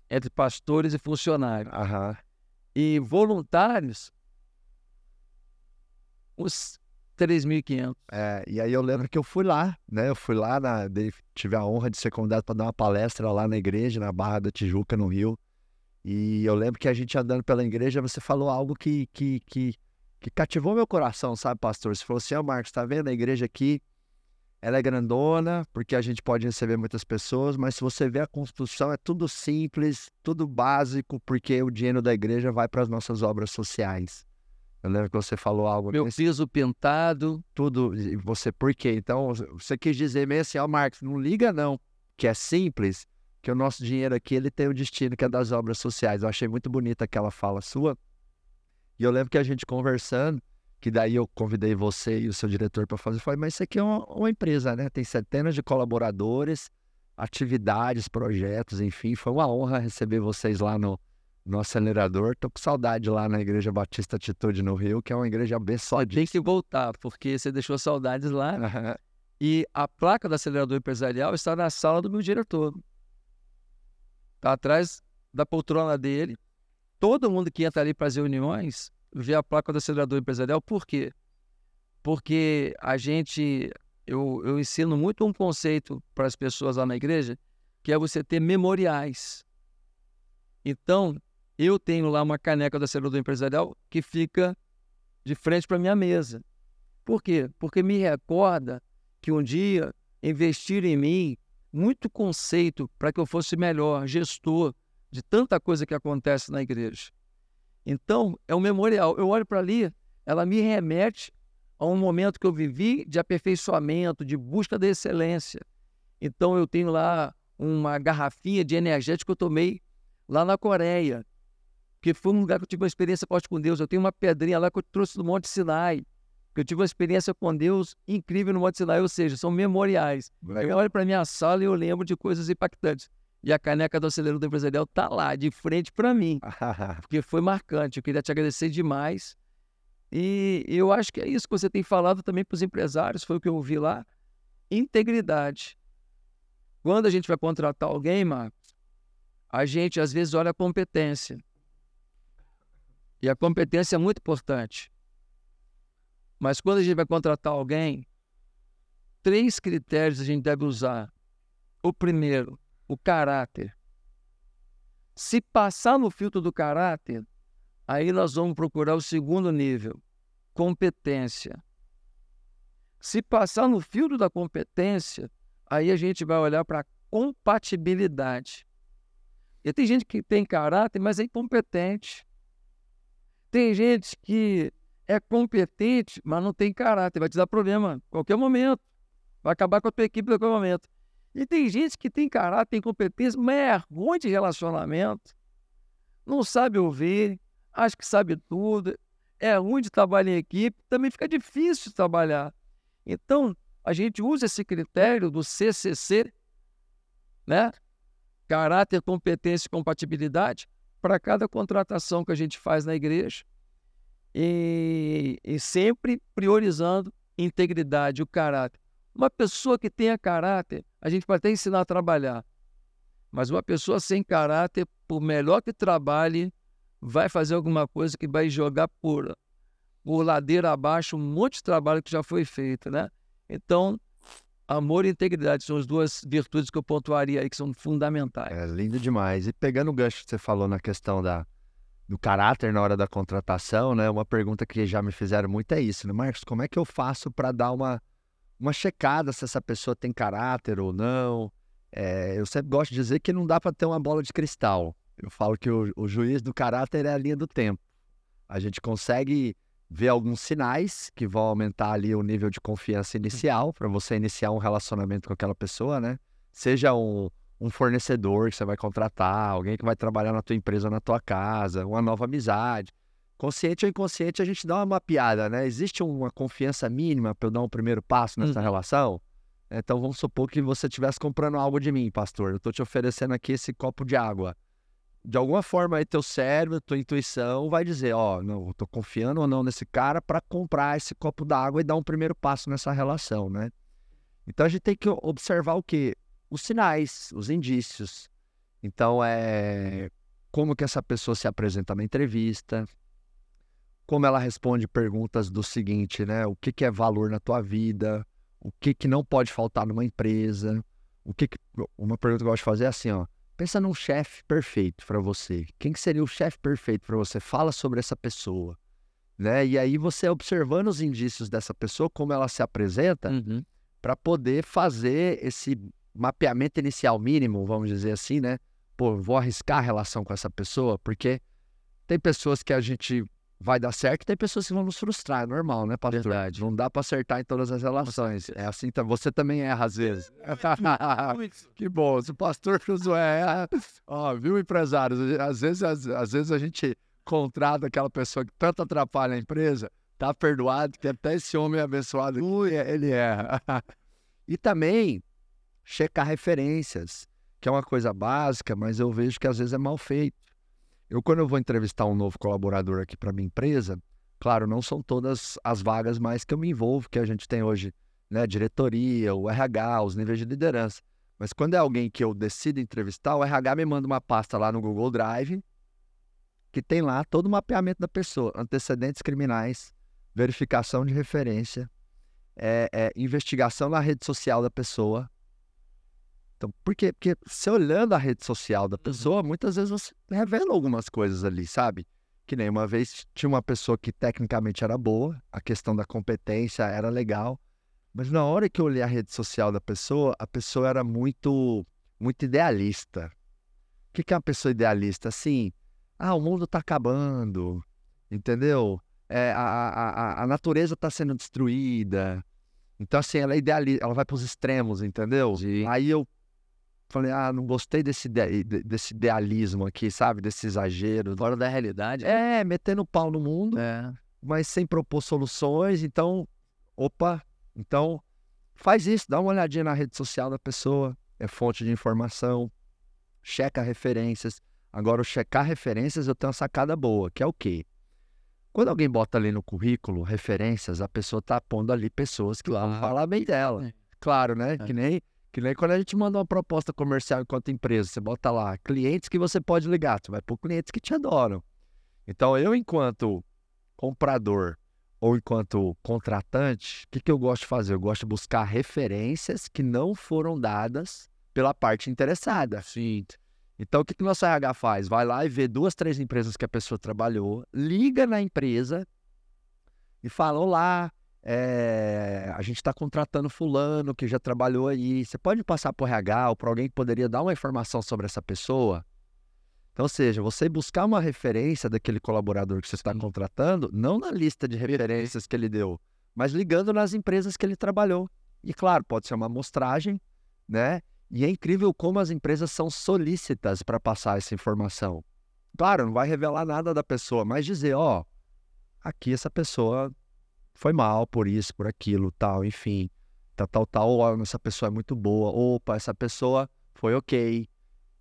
entre pastores e funcionários. Aham. E voluntários uns 3.500. É, e aí eu lembro que eu fui lá, né? Eu fui lá, na, tive a honra de ser convidado para dar uma palestra lá na igreja, na Barra da Tijuca, no Rio. E eu lembro que a gente andando pela igreja, você falou algo que, que, que, que cativou meu coração, sabe, pastor? Você falou assim, ó, oh, Marcos, tá vendo a igreja aqui? Ela é grandona, porque a gente pode receber muitas pessoas, mas se você vê a construção, é tudo simples, tudo básico, porque o dinheiro da igreja vai para as nossas obras sociais. Eu lembro que você falou algo. Meu nesse... piso pintado. Tudo. E você, por quê? Então, você quis dizer meio assim, ó, oh, Marcos, não liga não, que é simples, que o nosso dinheiro aqui, ele tem o destino que é das obras sociais. Eu achei muito bonita aquela fala sua. E eu lembro que a gente conversando, que daí eu convidei você e o seu diretor para fazer, falei, mas isso aqui é uma, uma empresa, né? Tem centenas de colaboradores, atividades, projetos, enfim. Foi uma honra receber vocês lá no, no acelerador. Tô com saudade lá na Igreja Batista Atitude no Rio, que é uma igreja abençoada. Tem que voltar, porque você deixou saudades lá. e a placa do acelerador empresarial está na sala do meu diretor. Está atrás da poltrona dele. Todo mundo que entra ali para as reuniões vê a placa do acelerador empresarial. Por quê? Porque a gente, eu, eu ensino muito um conceito para as pessoas lá na igreja, que é você ter memoriais. Então, eu tenho lá uma caneca da acelerador empresarial que fica de frente para minha mesa. Por quê? Porque me recorda que um dia investiram em mim muito conceito para que eu fosse melhor gestor de tanta coisa que acontece na igreja. Então, é um memorial. Eu olho para ali, ela me remete a um momento que eu vivi de aperfeiçoamento, de busca da excelência. Então, eu tenho lá uma garrafinha de energético que eu tomei lá na Coreia porque foi um lugar que eu tive uma experiência forte com Deus. Eu tenho uma pedrinha lá que eu trouxe do Monte Sinai, que eu tive uma experiência com Deus incrível no Monte Sinai, ou seja, são memoriais. Legal. Eu olho para minha sala e eu lembro de coisas impactantes. E a caneca do acelerador empresarial tá lá, de frente para mim, porque foi marcante. Eu queria te agradecer demais. E eu acho que é isso que você tem falado também para os empresários, foi o que eu ouvi lá. Integridade. Quando a gente vai contratar alguém, Marcos, a gente às vezes olha a competência. E a competência é muito importante. Mas quando a gente vai contratar alguém, três critérios a gente deve usar. O primeiro, o caráter. Se passar no filtro do caráter, aí nós vamos procurar o segundo nível, competência. Se passar no filtro da competência, aí a gente vai olhar para compatibilidade. E tem gente que tem caráter, mas é incompetente. Tem gente que é competente, mas não tem caráter, vai te dar problema a qualquer momento. Vai acabar com a tua equipe a qualquer momento. E tem gente que tem caráter, tem competência, mas é ruim de relacionamento, não sabe ouvir, acha que sabe tudo, é ruim de trabalhar em equipe, também fica difícil de trabalhar. Então, a gente usa esse critério do CCC, né? Caráter, competência e compatibilidade, para cada contratação que a gente faz na igreja e, e sempre priorizando integridade, o caráter. Uma pessoa que tenha caráter, a gente pode até ensinar a trabalhar, mas uma pessoa sem caráter, por melhor que trabalhe, vai fazer alguma coisa que vai jogar por, por ladeira abaixo um monte de trabalho que já foi feito, né? Então, amor e integridade são as duas virtudes que eu pontuaria aí que são fundamentais. É lindo demais. E pegando o gancho que você falou na questão da, do caráter na hora da contratação, né? Uma pergunta que já me fizeram muito é isso, né, Marcos? Como é que eu faço para dar uma, uma checada se essa pessoa tem caráter ou não? É, eu sempre gosto de dizer que não dá para ter uma bola de cristal. Eu falo que o, o juiz do caráter é a linha do tempo. A gente consegue ver alguns sinais que vão aumentar ali o nível de confiança inicial para você iniciar um relacionamento com aquela pessoa, né? Seja um, um fornecedor que você vai contratar, alguém que vai trabalhar na tua empresa, na tua casa, uma nova amizade. Consciente ou inconsciente, a gente dá uma mapeada, né? Existe uma confiança mínima para eu dar um primeiro passo nessa uhum. relação? Então vamos supor que você estivesse comprando algo de mim, pastor. Eu estou te oferecendo aqui esse copo de água de alguma forma aí teu cérebro, tua intuição vai dizer, ó, oh, não, eu tô confiando ou não nesse cara para comprar esse copo d'água e dar um primeiro passo nessa relação, né? Então a gente tem que observar o quê? Os sinais, os indícios. Então é como que essa pessoa se apresenta na entrevista, como ela responde perguntas do seguinte, né? O que, que é valor na tua vida? O que, que não pode faltar numa empresa? O que, que... Uma pergunta que eu gosto de fazer é assim, ó Pensa num chefe perfeito para você. Quem que seria o chefe perfeito para você? Fala sobre essa pessoa, né? E aí você observando os indícios dessa pessoa, como ela se apresenta, uhum. para poder fazer esse mapeamento inicial mínimo, vamos dizer assim, né? Pô, vou arriscar a relação com essa pessoa, porque tem pessoas que a gente vai dar certo, tem pessoas que vão nos frustrar, é normal, né, pastor? Verdade. Não dá para acertar em todas as relações. É assim, você também erra às vezes. que bom, se o pastor Josué erra, ó, viu, empresários? Às vezes, às, às vezes a gente contrata aquela pessoa que tanto atrapalha a empresa, tá perdoado, que até esse homem abençoado, ui, ele erra. e também checar referências, que é uma coisa básica, mas eu vejo que às vezes é mal feito. Eu, quando eu vou entrevistar um novo colaborador aqui para minha empresa, claro, não são todas as vagas mais que eu me envolvo, que a gente tem hoje, né? Diretoria, o RH, os níveis de liderança. Mas quando é alguém que eu decido entrevistar, o RH me manda uma pasta lá no Google Drive, que tem lá todo o mapeamento da pessoa, antecedentes criminais, verificação de referência, é, é, investigação na rede social da pessoa, então, por quê? Porque você olhando a rede social da uhum. pessoa, muitas vezes você revela algumas coisas ali, sabe? Que nem uma vez tinha uma pessoa que tecnicamente era boa, a questão da competência era legal, mas na hora que eu olhei a rede social da pessoa, a pessoa era muito, muito idealista. O que, que é uma pessoa idealista? Assim, ah, o mundo está acabando, entendeu? É, a, a, a natureza está sendo destruída. Então, assim, ela é idealista, ela vai para os extremos, entendeu? Sim. Aí eu falei, ah, não gostei desse, desse idealismo aqui, sabe? Desse exagero. Fora da realidade. Né? É, metendo pau no mundo, é. mas sem propor soluções. Então, opa, então faz isso, dá uma olhadinha na rede social da pessoa, é fonte de informação, checa referências. Agora, o checar referências eu tenho uma sacada boa, que é o quê? Quando alguém bota ali no currículo referências, a pessoa tá pondo ali pessoas que vão falar bem dela. É. Claro, né? É. Que nem que nem quando a gente manda uma proposta comercial enquanto empresa, você bota lá clientes que você pode ligar, você vai por clientes que te adoram. Então, eu, enquanto comprador ou enquanto contratante, o que, que eu gosto de fazer? Eu gosto de buscar referências que não foram dadas pela parte interessada. Sim. Então, o que, que nosso RH faz? Vai lá e vê duas, três empresas que a pessoa trabalhou, liga na empresa e fala: Olá, é, a gente está contratando fulano que já trabalhou aí. Você pode passar por RH ou por alguém que poderia dar uma informação sobre essa pessoa? Então, ou seja, você buscar uma referência daquele colaborador que você está contratando, não na lista de referências que ele deu, mas ligando nas empresas que ele trabalhou. E claro, pode ser uma amostragem, né? E é incrível como as empresas são solícitas para passar essa informação. Claro, não vai revelar nada da pessoa, mas dizer, ó, aqui essa pessoa foi mal por isso, por aquilo, tal, enfim, tal, tal, tal, essa pessoa é muito boa, opa, essa pessoa foi ok.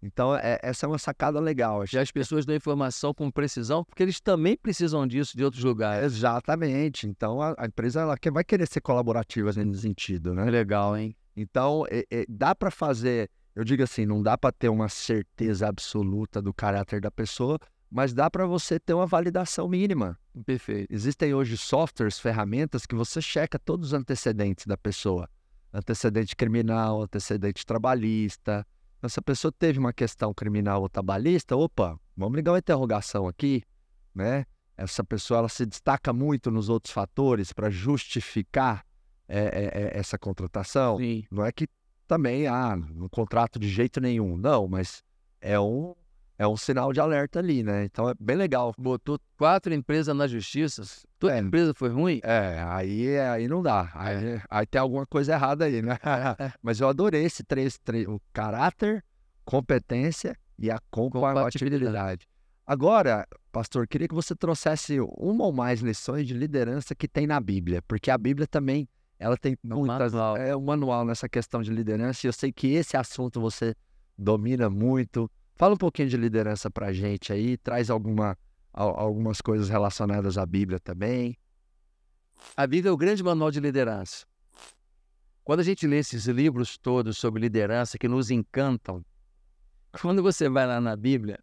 Então, é, essa é uma sacada legal. Já as pessoas dão informação com precisão, porque eles também precisam disso de outros lugares. Exatamente. Então, a, a empresa ela vai querer ser colaborativa nesse sentido, né? Legal, hein? Então, é, é, dá para fazer, eu digo assim, não dá para ter uma certeza absoluta do caráter da pessoa, mas dá para você ter uma validação mínima. Perfeito. Existem hoje softwares, ferramentas que você checa todos os antecedentes da pessoa. Antecedente criminal, antecedente trabalhista. Então, se a pessoa teve uma questão criminal ou trabalhista, opa, vamos ligar uma interrogação aqui, né? Essa pessoa ela se destaca muito nos outros fatores para justificar é, é, é, essa contratação. Sim. Não é que também, ah, no contrato de jeito nenhum. Não, mas é um, é um sinal de alerta ali, né? Então é bem legal. Botou quatro empresas na justiça. Toda É. empresa foi ruim? É, aí, aí não dá. Aí, aí tem alguma coisa errada aí, né? Mas eu adorei esse três, três, o caráter, competência e a compatibilidade. Agora, pastor, queria que você trouxesse uma ou mais lições de liderança que tem na Bíblia, porque a Bíblia também ela tem No muitas, manual. é um manual nessa questão de liderança. E eu sei que esse assunto você domina muito. Fala um pouquinho de liderança pra gente aí, traz alguma, al- algumas coisas relacionadas à Bíblia também. A Bíblia é o grande manual de liderança. Quando a gente lê esses livros todos sobre liderança que nos encantam, quando você vai lá na Bíblia,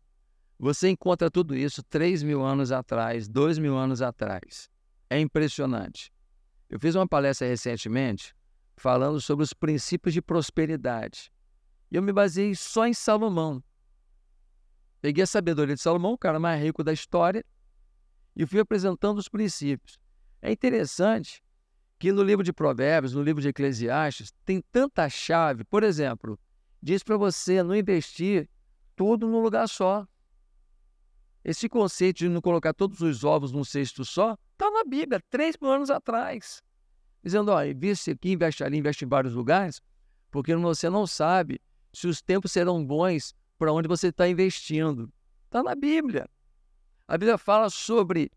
você encontra tudo isso 3 mil anos atrás, 2 mil anos atrás. É impressionante. Eu fiz uma palestra recentemente falando sobre os princípios de prosperidade. E eu me baseei só em Salomão. Peguei a sabedoria de Salomão, o cara mais rico da história, e fui apresentando os princípios. É interessante que no livro de Provérbios, no livro de Eclesiastes, tem tanta chave. Por exemplo, diz para você não investir tudo num lugar só. Esse conceito de não colocar todos os ovos num cesto só está na Bíblia, três mil anos atrás. Dizendo, ó, investe aqui, investe ali, investe em vários lugares, porque você não sabe se os tempos serão bons para onde você está investindo. Está na Bíblia. A Bíblia fala sobre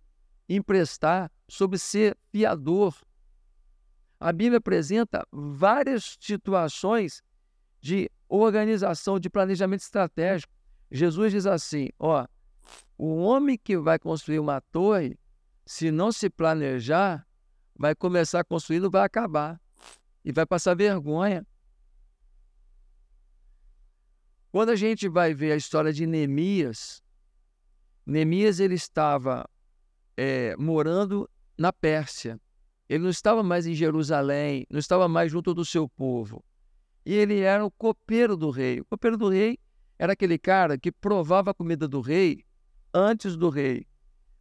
emprestar, sobre ser fiador. A Bíblia apresenta várias situações de organização, de planejamento estratégico. Jesus diz assim: ó, o homem que vai construir uma torre, se não se planejar, vai começar construindo, vai acabar e vai passar vergonha. Quando a gente vai ver a história de Neemias, Neemias ele estava é, morando na Pérsia. Ele não estava mais em Jerusalém, não estava mais junto do seu povo. E ele era o copeiro do rei. O copeiro do rei era aquele cara que provava a comida do rei antes do rei.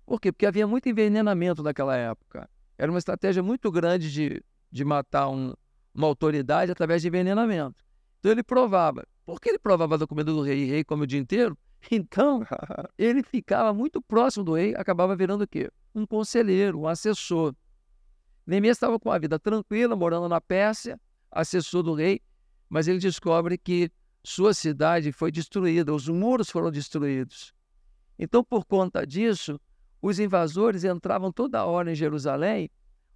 Por quê? Porque havia muito envenenamento naquela época. Era uma estratégia muito grande de, de matar um, uma autoridade através de envenenamento. Então ele provava. Por que ele provava da comida do rei e o rei come o dia inteiro? Então, ele ficava muito próximo do rei, acabava virando o quê? Um conselheiro, um assessor. Neemias estava com a vida tranquila, morando na Pérsia, assessor do rei, mas ele descobre que sua cidade foi destruída, os muros foram destruídos. Então, por conta disso, os invasores entravam toda hora em Jerusalém,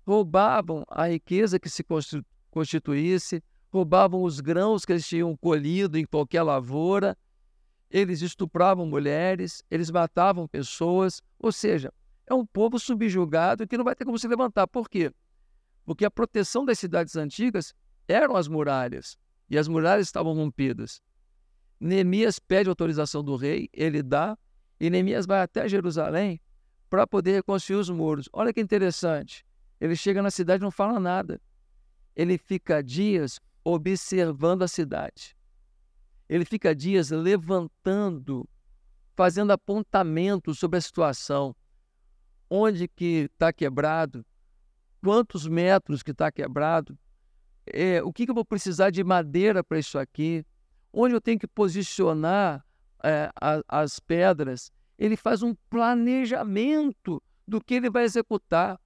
roubavam a riqueza que se constitu- constituísse, roubavam os grãos que eles tinham colhido em qualquer lavoura, eles estupravam mulheres, eles matavam pessoas, ou seja, é um povo subjugado que não vai ter como se levantar. Por quê? Porque a proteção das cidades antigas eram as muralhas, e as muralhas estavam rompidas. Neemias pede autorização do rei, ele dá, e Neemias vai até Jerusalém para poder reconstruir os muros. Olha que interessante. Ele chega na cidade e não fala nada. Ele fica dias observando a cidade. Ele fica dias levantando, fazendo apontamento sobre a situação. Onde que está quebrado? Quantos metros que está quebrado? É, o que, que eu vou precisar de madeira para isso aqui? Onde eu tenho que posicionar é, a- as pedras? Ele faz um planejamento do que ele vai executar.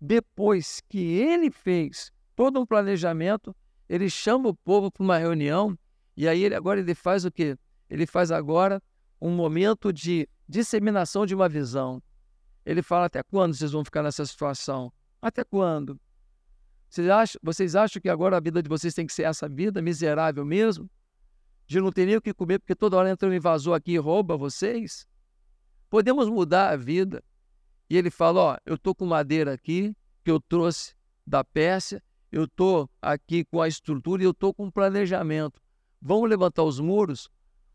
Depois que ele fez todo um planejamento, ele chama o povo para uma reunião e aí ele agora ele faz o quê? Ele faz agora um momento de disseminação de uma visão. Ele fala até quando vocês vão ficar nessa situação? Até quando? Vocês acham, vocês acham que agora a vida de vocês tem que ser essa vida miserável mesmo? De não ter nem o que comer porque toda hora entra um invasor aqui e rouba vocês? Podemos mudar a vida. E ele fala: Ó, eu estou com madeira aqui que eu trouxe da Pérsia, eu estou aqui com a estrutura e eu estou com um planejamento. Vamos levantar os muros?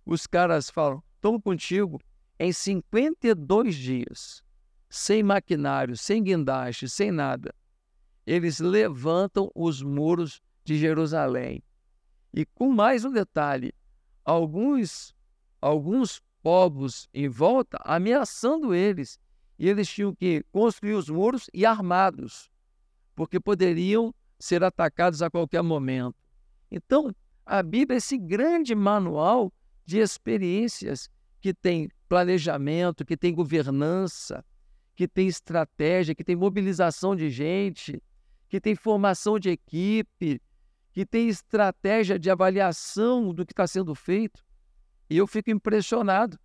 Os caras falam: estamos contigo. em 52 dias, sem maquinário, sem guindaste, sem nada, eles levantam os muros de Jerusalém. E com mais um detalhe, alguns alguns povos em volta ameaçando eles. E eles tinham que construir os muros e armados, porque poderiam ser atacados a qualquer momento. Então, a Bíblia é esse grande manual de experiências que tem planejamento, que tem governança, que tem estratégia, que tem mobilização de gente, que tem formação de equipe, que tem estratégia de avaliação do que está sendo feito. E eu fico impressionado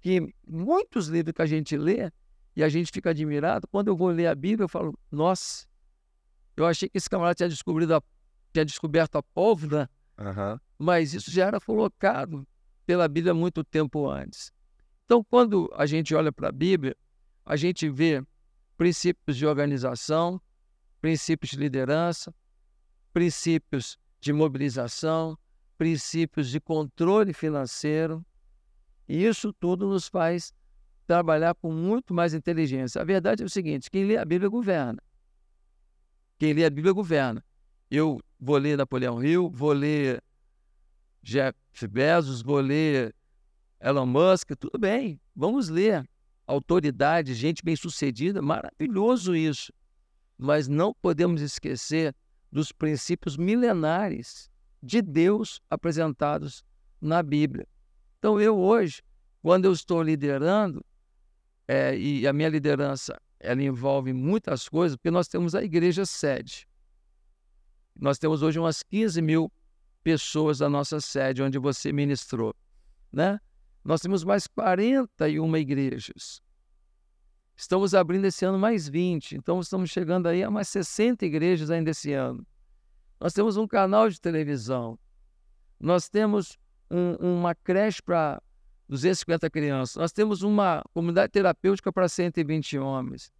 que muitos livros que a gente lê e a gente fica admirado, quando eu vou ler a Bíblia, eu falo, nossa, eu achei que esse camarada tinha, descobrido a, tinha descoberto a pólvora, uhum. mas isso já era colocado pela Bíblia muito tempo antes. Então, quando a gente olha para a Bíblia, a gente vê princípios de organização, princípios de liderança, princípios de mobilização, princípios de controle financeiro. E isso tudo nos faz trabalhar com muito mais inteligência. A verdade é o seguinte: quem lê a Bíblia governa. Quem lê a Bíblia governa. Eu vou ler Napoleão Hill, vou ler Jeff Bezos, vou ler Elon Musk, tudo bem, vamos ler. Autoridade, gente bem-sucedida, maravilhoso isso mas não podemos esquecer dos princípios milenares de Deus apresentados na Bíblia. Então, eu hoje, quando eu estou liderando, é, e a minha liderança ela envolve muitas coisas, porque nós temos a igreja sede. Nós temos hoje umas 15 mil pessoas da nossa sede, onde você ministrou. Né? Nós temos mais 41 igrejas. Estamos abrindo esse ano mais 20, então estamos chegando aí a mais 60 igrejas ainda esse ano. Nós temos um canal de televisão, nós temos um, uma creche para 250 crianças, nós temos uma comunidade terapêutica para 120 homens,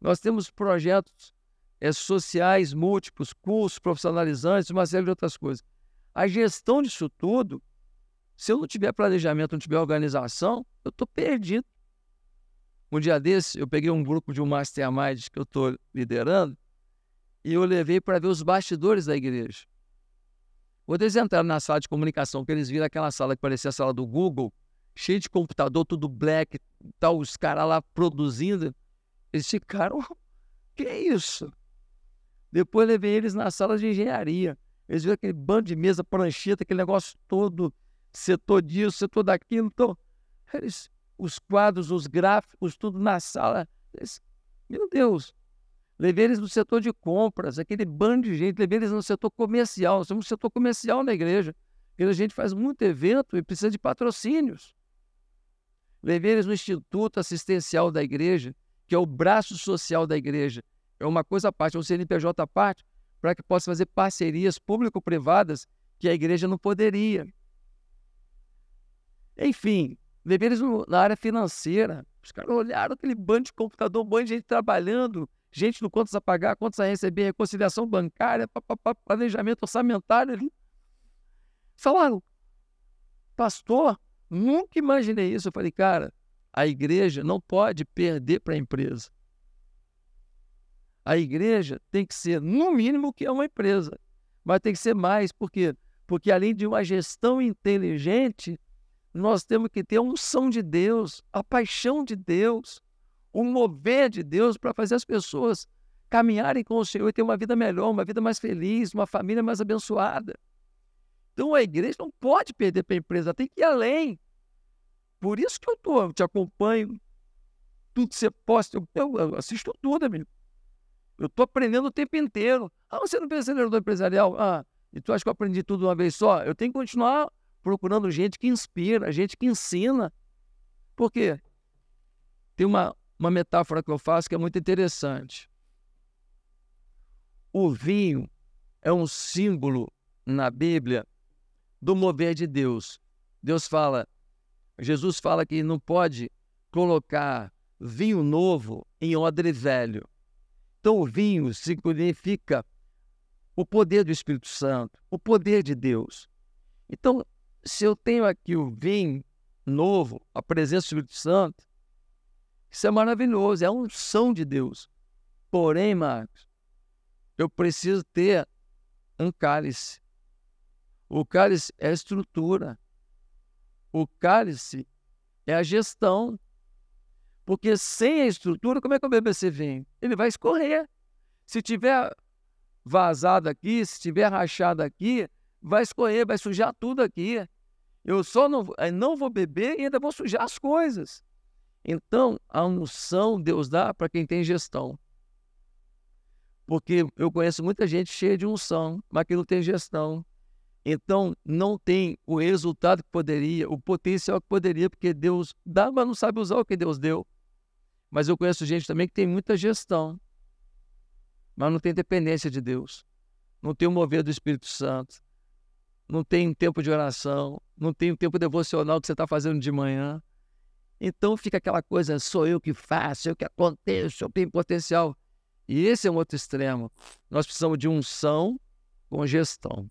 nós temos projetos é, sociais múltiplos, cursos profissionalizantes, uma série de outras coisas. A gestão disso tudo, se eu não tiver planejamento, não tiver organização, eu estou perdido. Um dia desse, eu peguei um grupo de um mastermind que eu estou liderando e eu levei para ver os bastidores da igreja. Quando eles entraram na sala de comunicação, que eles viram aquela sala que parecia a sala do Google, cheia de computador, tudo black, tal, os caras lá produzindo, eles ficaram, que isso? Depois levei eles na sala de engenharia. Eles viram aquele bando de mesa, prancheta, aquele negócio todo, setor disso, setor daquilo. Então, eles, os quadros, os gráficos, tudo na sala. Meu Deus! Levei eles no setor de compras, aquele bando de gente, levei eles no setor comercial. Nós temos um setor comercial na igreja. A gente faz muito evento e precisa de patrocínios. Levei eles no Instituto Assistencial da Igreja, que é o braço social da igreja. É uma coisa à parte, é um CNPJ à parte, para que possa fazer parcerias público-privadas que a igreja não poderia. Enfim, Levei eles na área financeira. Os caras olharam aquele bando de computador, um bando de gente trabalhando, gente no quantos a pagar, quantos a receber, reconciliação bancária, papapá, planejamento orçamentário ali. Falaram, pastor, nunca imaginei isso. Eu falei, cara, a igreja não pode perder para a empresa. A igreja tem que ser, no mínimo, que é uma empresa. Mas tem que ser mais, por quê? Porque além de uma gestão inteligente, nós temos que ter a unção de Deus, a paixão de Deus, o mover de Deus para fazer as pessoas caminharem com o Senhor e ter uma vida melhor, uma vida mais feliz, uma família mais abençoada. Então a igreja não pode perder para a empresa, tem que ir além. Por isso que eu, tô, eu te acompanho, tudo que você posta, eu, eu assisto tudo, amigo. Eu estou aprendendo o tempo inteiro. Ah, você não em acelerador empresarial? Ah, e tu acha que eu aprendi tudo uma vez só? Eu tenho que continuar procurando gente que inspira, gente que ensina. Por quê? Tem uma, uma metáfora que eu faço que é muito interessante. O vinho é um símbolo na Bíblia do mover de Deus. Deus fala, Jesus fala que não pode colocar vinho novo em odre velho. Então, o vinho significa o poder do Espírito Santo, o poder de Deus. Então, se eu tenho aqui o vinho novo, a presença do Espírito Santo, isso é maravilhoso, é a unção de Deus. Porém, Marcos, eu preciso ter um cálice. O cálice é a estrutura. O cálice é a gestão. Porque sem a estrutura, como é que o BBC vem? Ele vai escorrer. Se tiver vazado aqui, se tiver rachado aqui, vai escorrer, vai sujar tudo aqui. Eu só não, eh, não vou beber e ainda vou sujar as coisas. Então, a unção Deus dá para quem tem gestão. Porque eu conheço muita gente cheia de unção, mas que não tem gestão. Então, não tem o resultado que poderia, o potencial que poderia, porque Deus dá, mas não sabe usar o que Deus deu. Mas eu conheço gente também que tem muita gestão, mas não tem dependência de Deus. Não tem o mover do Espírito Santo. Não tem um tempo de oração. Não tem um tempo devocional que você está fazendo de manhã. Então fica aquela coisa, sou eu que faço, eu que aconteço, eu tenho potencial. E esse é um outro extremo. Nós precisamos de unção com gestão.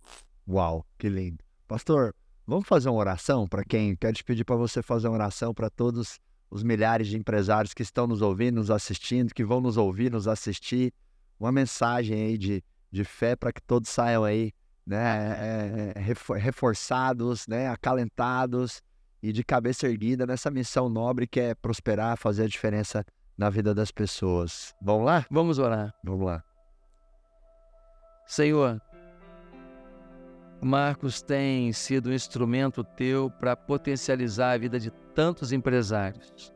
Uau, que lindo. Pastor, vamos fazer uma oração para quem? Quero te pedir para você fazer uma oração para todos os milhares de empresários que estão nos ouvindo, nos assistindo, que vão nos ouvir, nos assistir. Uma mensagem aí de, de fé para que todos saiam aí né, é, é reforçados, né, acalentados e de cabeça erguida nessa missão nobre que é prosperar, fazer a diferença na vida das pessoas. Vamos lá? Vamos orar. Vamos lá. Senhor, Marcos tem sido um instrumento teu para potencializar a vida de tantos empresários.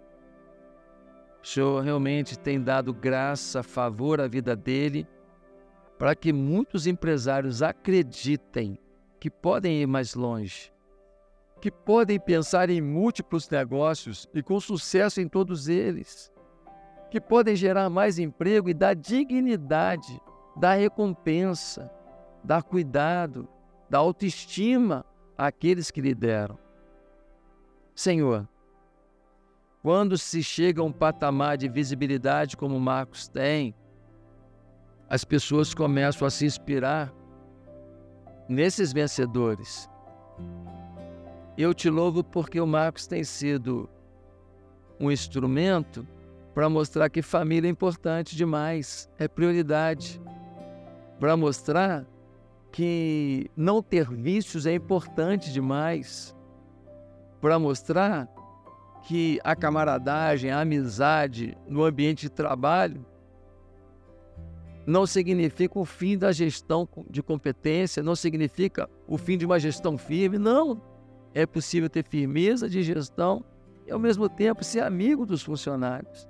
O Senhor realmente tem dado graça, favor à vida dele, para que muitos empresários acreditem que podem ir mais longe, que podem pensar em múltiplos negócios e com sucesso em todos eles que podem gerar mais emprego e dar dignidade, dar recompensa, dar cuidado, dar autoestima àqueles que lideram. Senhor, quando se chega a um patamar de visibilidade como Marcos tem, as pessoas começam a se inspirar nesses vencedores. Eu te louvo porque o Marcos tem sido um instrumento para mostrar que família é importante demais, é prioridade. Para mostrar que não ter vícios é importante demais. Para mostrar que a camaradagem, a amizade no ambiente de trabalho não significa o fim da gestão de competência, não significa o fim de uma gestão firme, não. É possível ter firmeza de gestão e, ao mesmo tempo, ser amigo dos funcionários.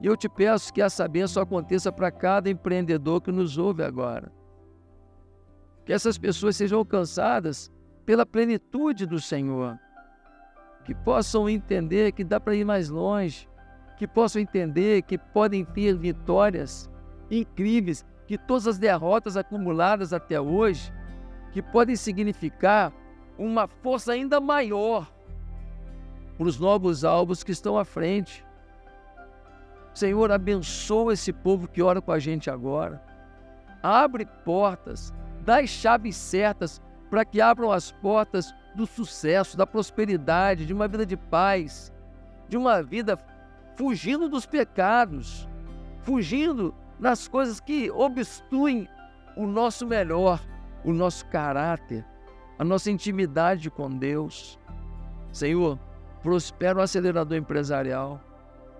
E eu te peço que essa bênção aconteça para cada empreendedor que nos ouve agora. Que essas pessoas sejam alcançadas pela plenitude do Senhor. Que possam entender que dá para ir mais longe. Que possam entender que podem ter vitórias incríveis. Que todas as derrotas acumuladas até hoje, que podem significar uma força ainda maior para os novos alvos que estão à frente. Senhor, abençoa esse povo que ora com a gente agora. Abre portas, dá as chaves certas para que abram as portas do sucesso, da prosperidade, de uma vida de paz, de uma vida fugindo dos pecados, fugindo das coisas que obstruem o nosso melhor, o nosso caráter, a nossa intimidade com Deus. Senhor, prospera o acelerador empresarial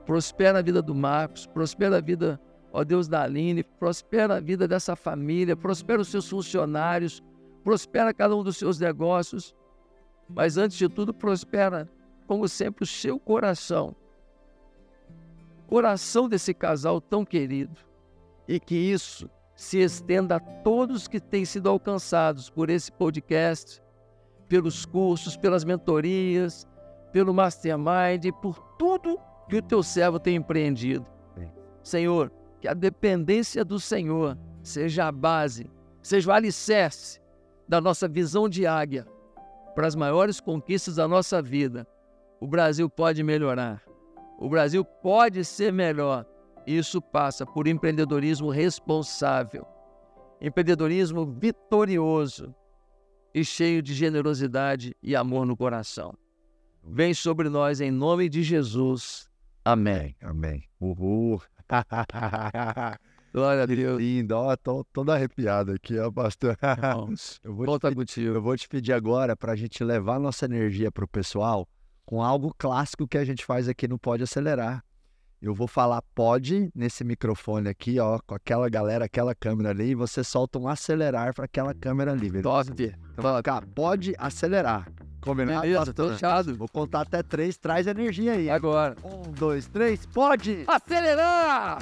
prospera a vida do Marcos, prospera a vida, ó Deus, da Aline, prospera a vida dessa família, prospera os seus funcionários, prospera cada um dos seus negócios, mas antes de tudo, prospera, como sempre, o seu coração. Coração desse casal tão querido. E que isso se estenda a todos que têm sido alcançados por esse podcast, pelos cursos, pelas mentorias, pelo Mastermind, por tudo que o teu servo tem empreendido. Senhor, que a dependência do Senhor seja a base, seja o alicerce da nossa visão de águia para as maiores conquistas da nossa vida. O Brasil pode melhorar. O Brasil pode ser melhor. Isso passa por empreendedorismo responsável, empreendedorismo vitorioso e cheio de generosidade e amor no coração. vem sobre nós em nome de Jesus. Amém. Amém. Uhul. Glória a Deus. lindo. Ó, tô todo arrepiado aqui, ó, pastor. Eu vou, te Volta pedir, contigo. eu vou te pedir agora para a gente levar nossa energia para o pessoal com algo clássico que a gente faz aqui no Pode Acelerar. Eu vou falar pode nesse microfone aqui, ó, com aquela galera, aquela câmera ali, e você solta um acelerar para aquela câmera ali, beleza? Top. Então, pode acelerar. Combinado? Beleza, tô pastor? fechado. Vou contar até três, traz energia aí. Agora. Um, dois, três, pode! Acelerar!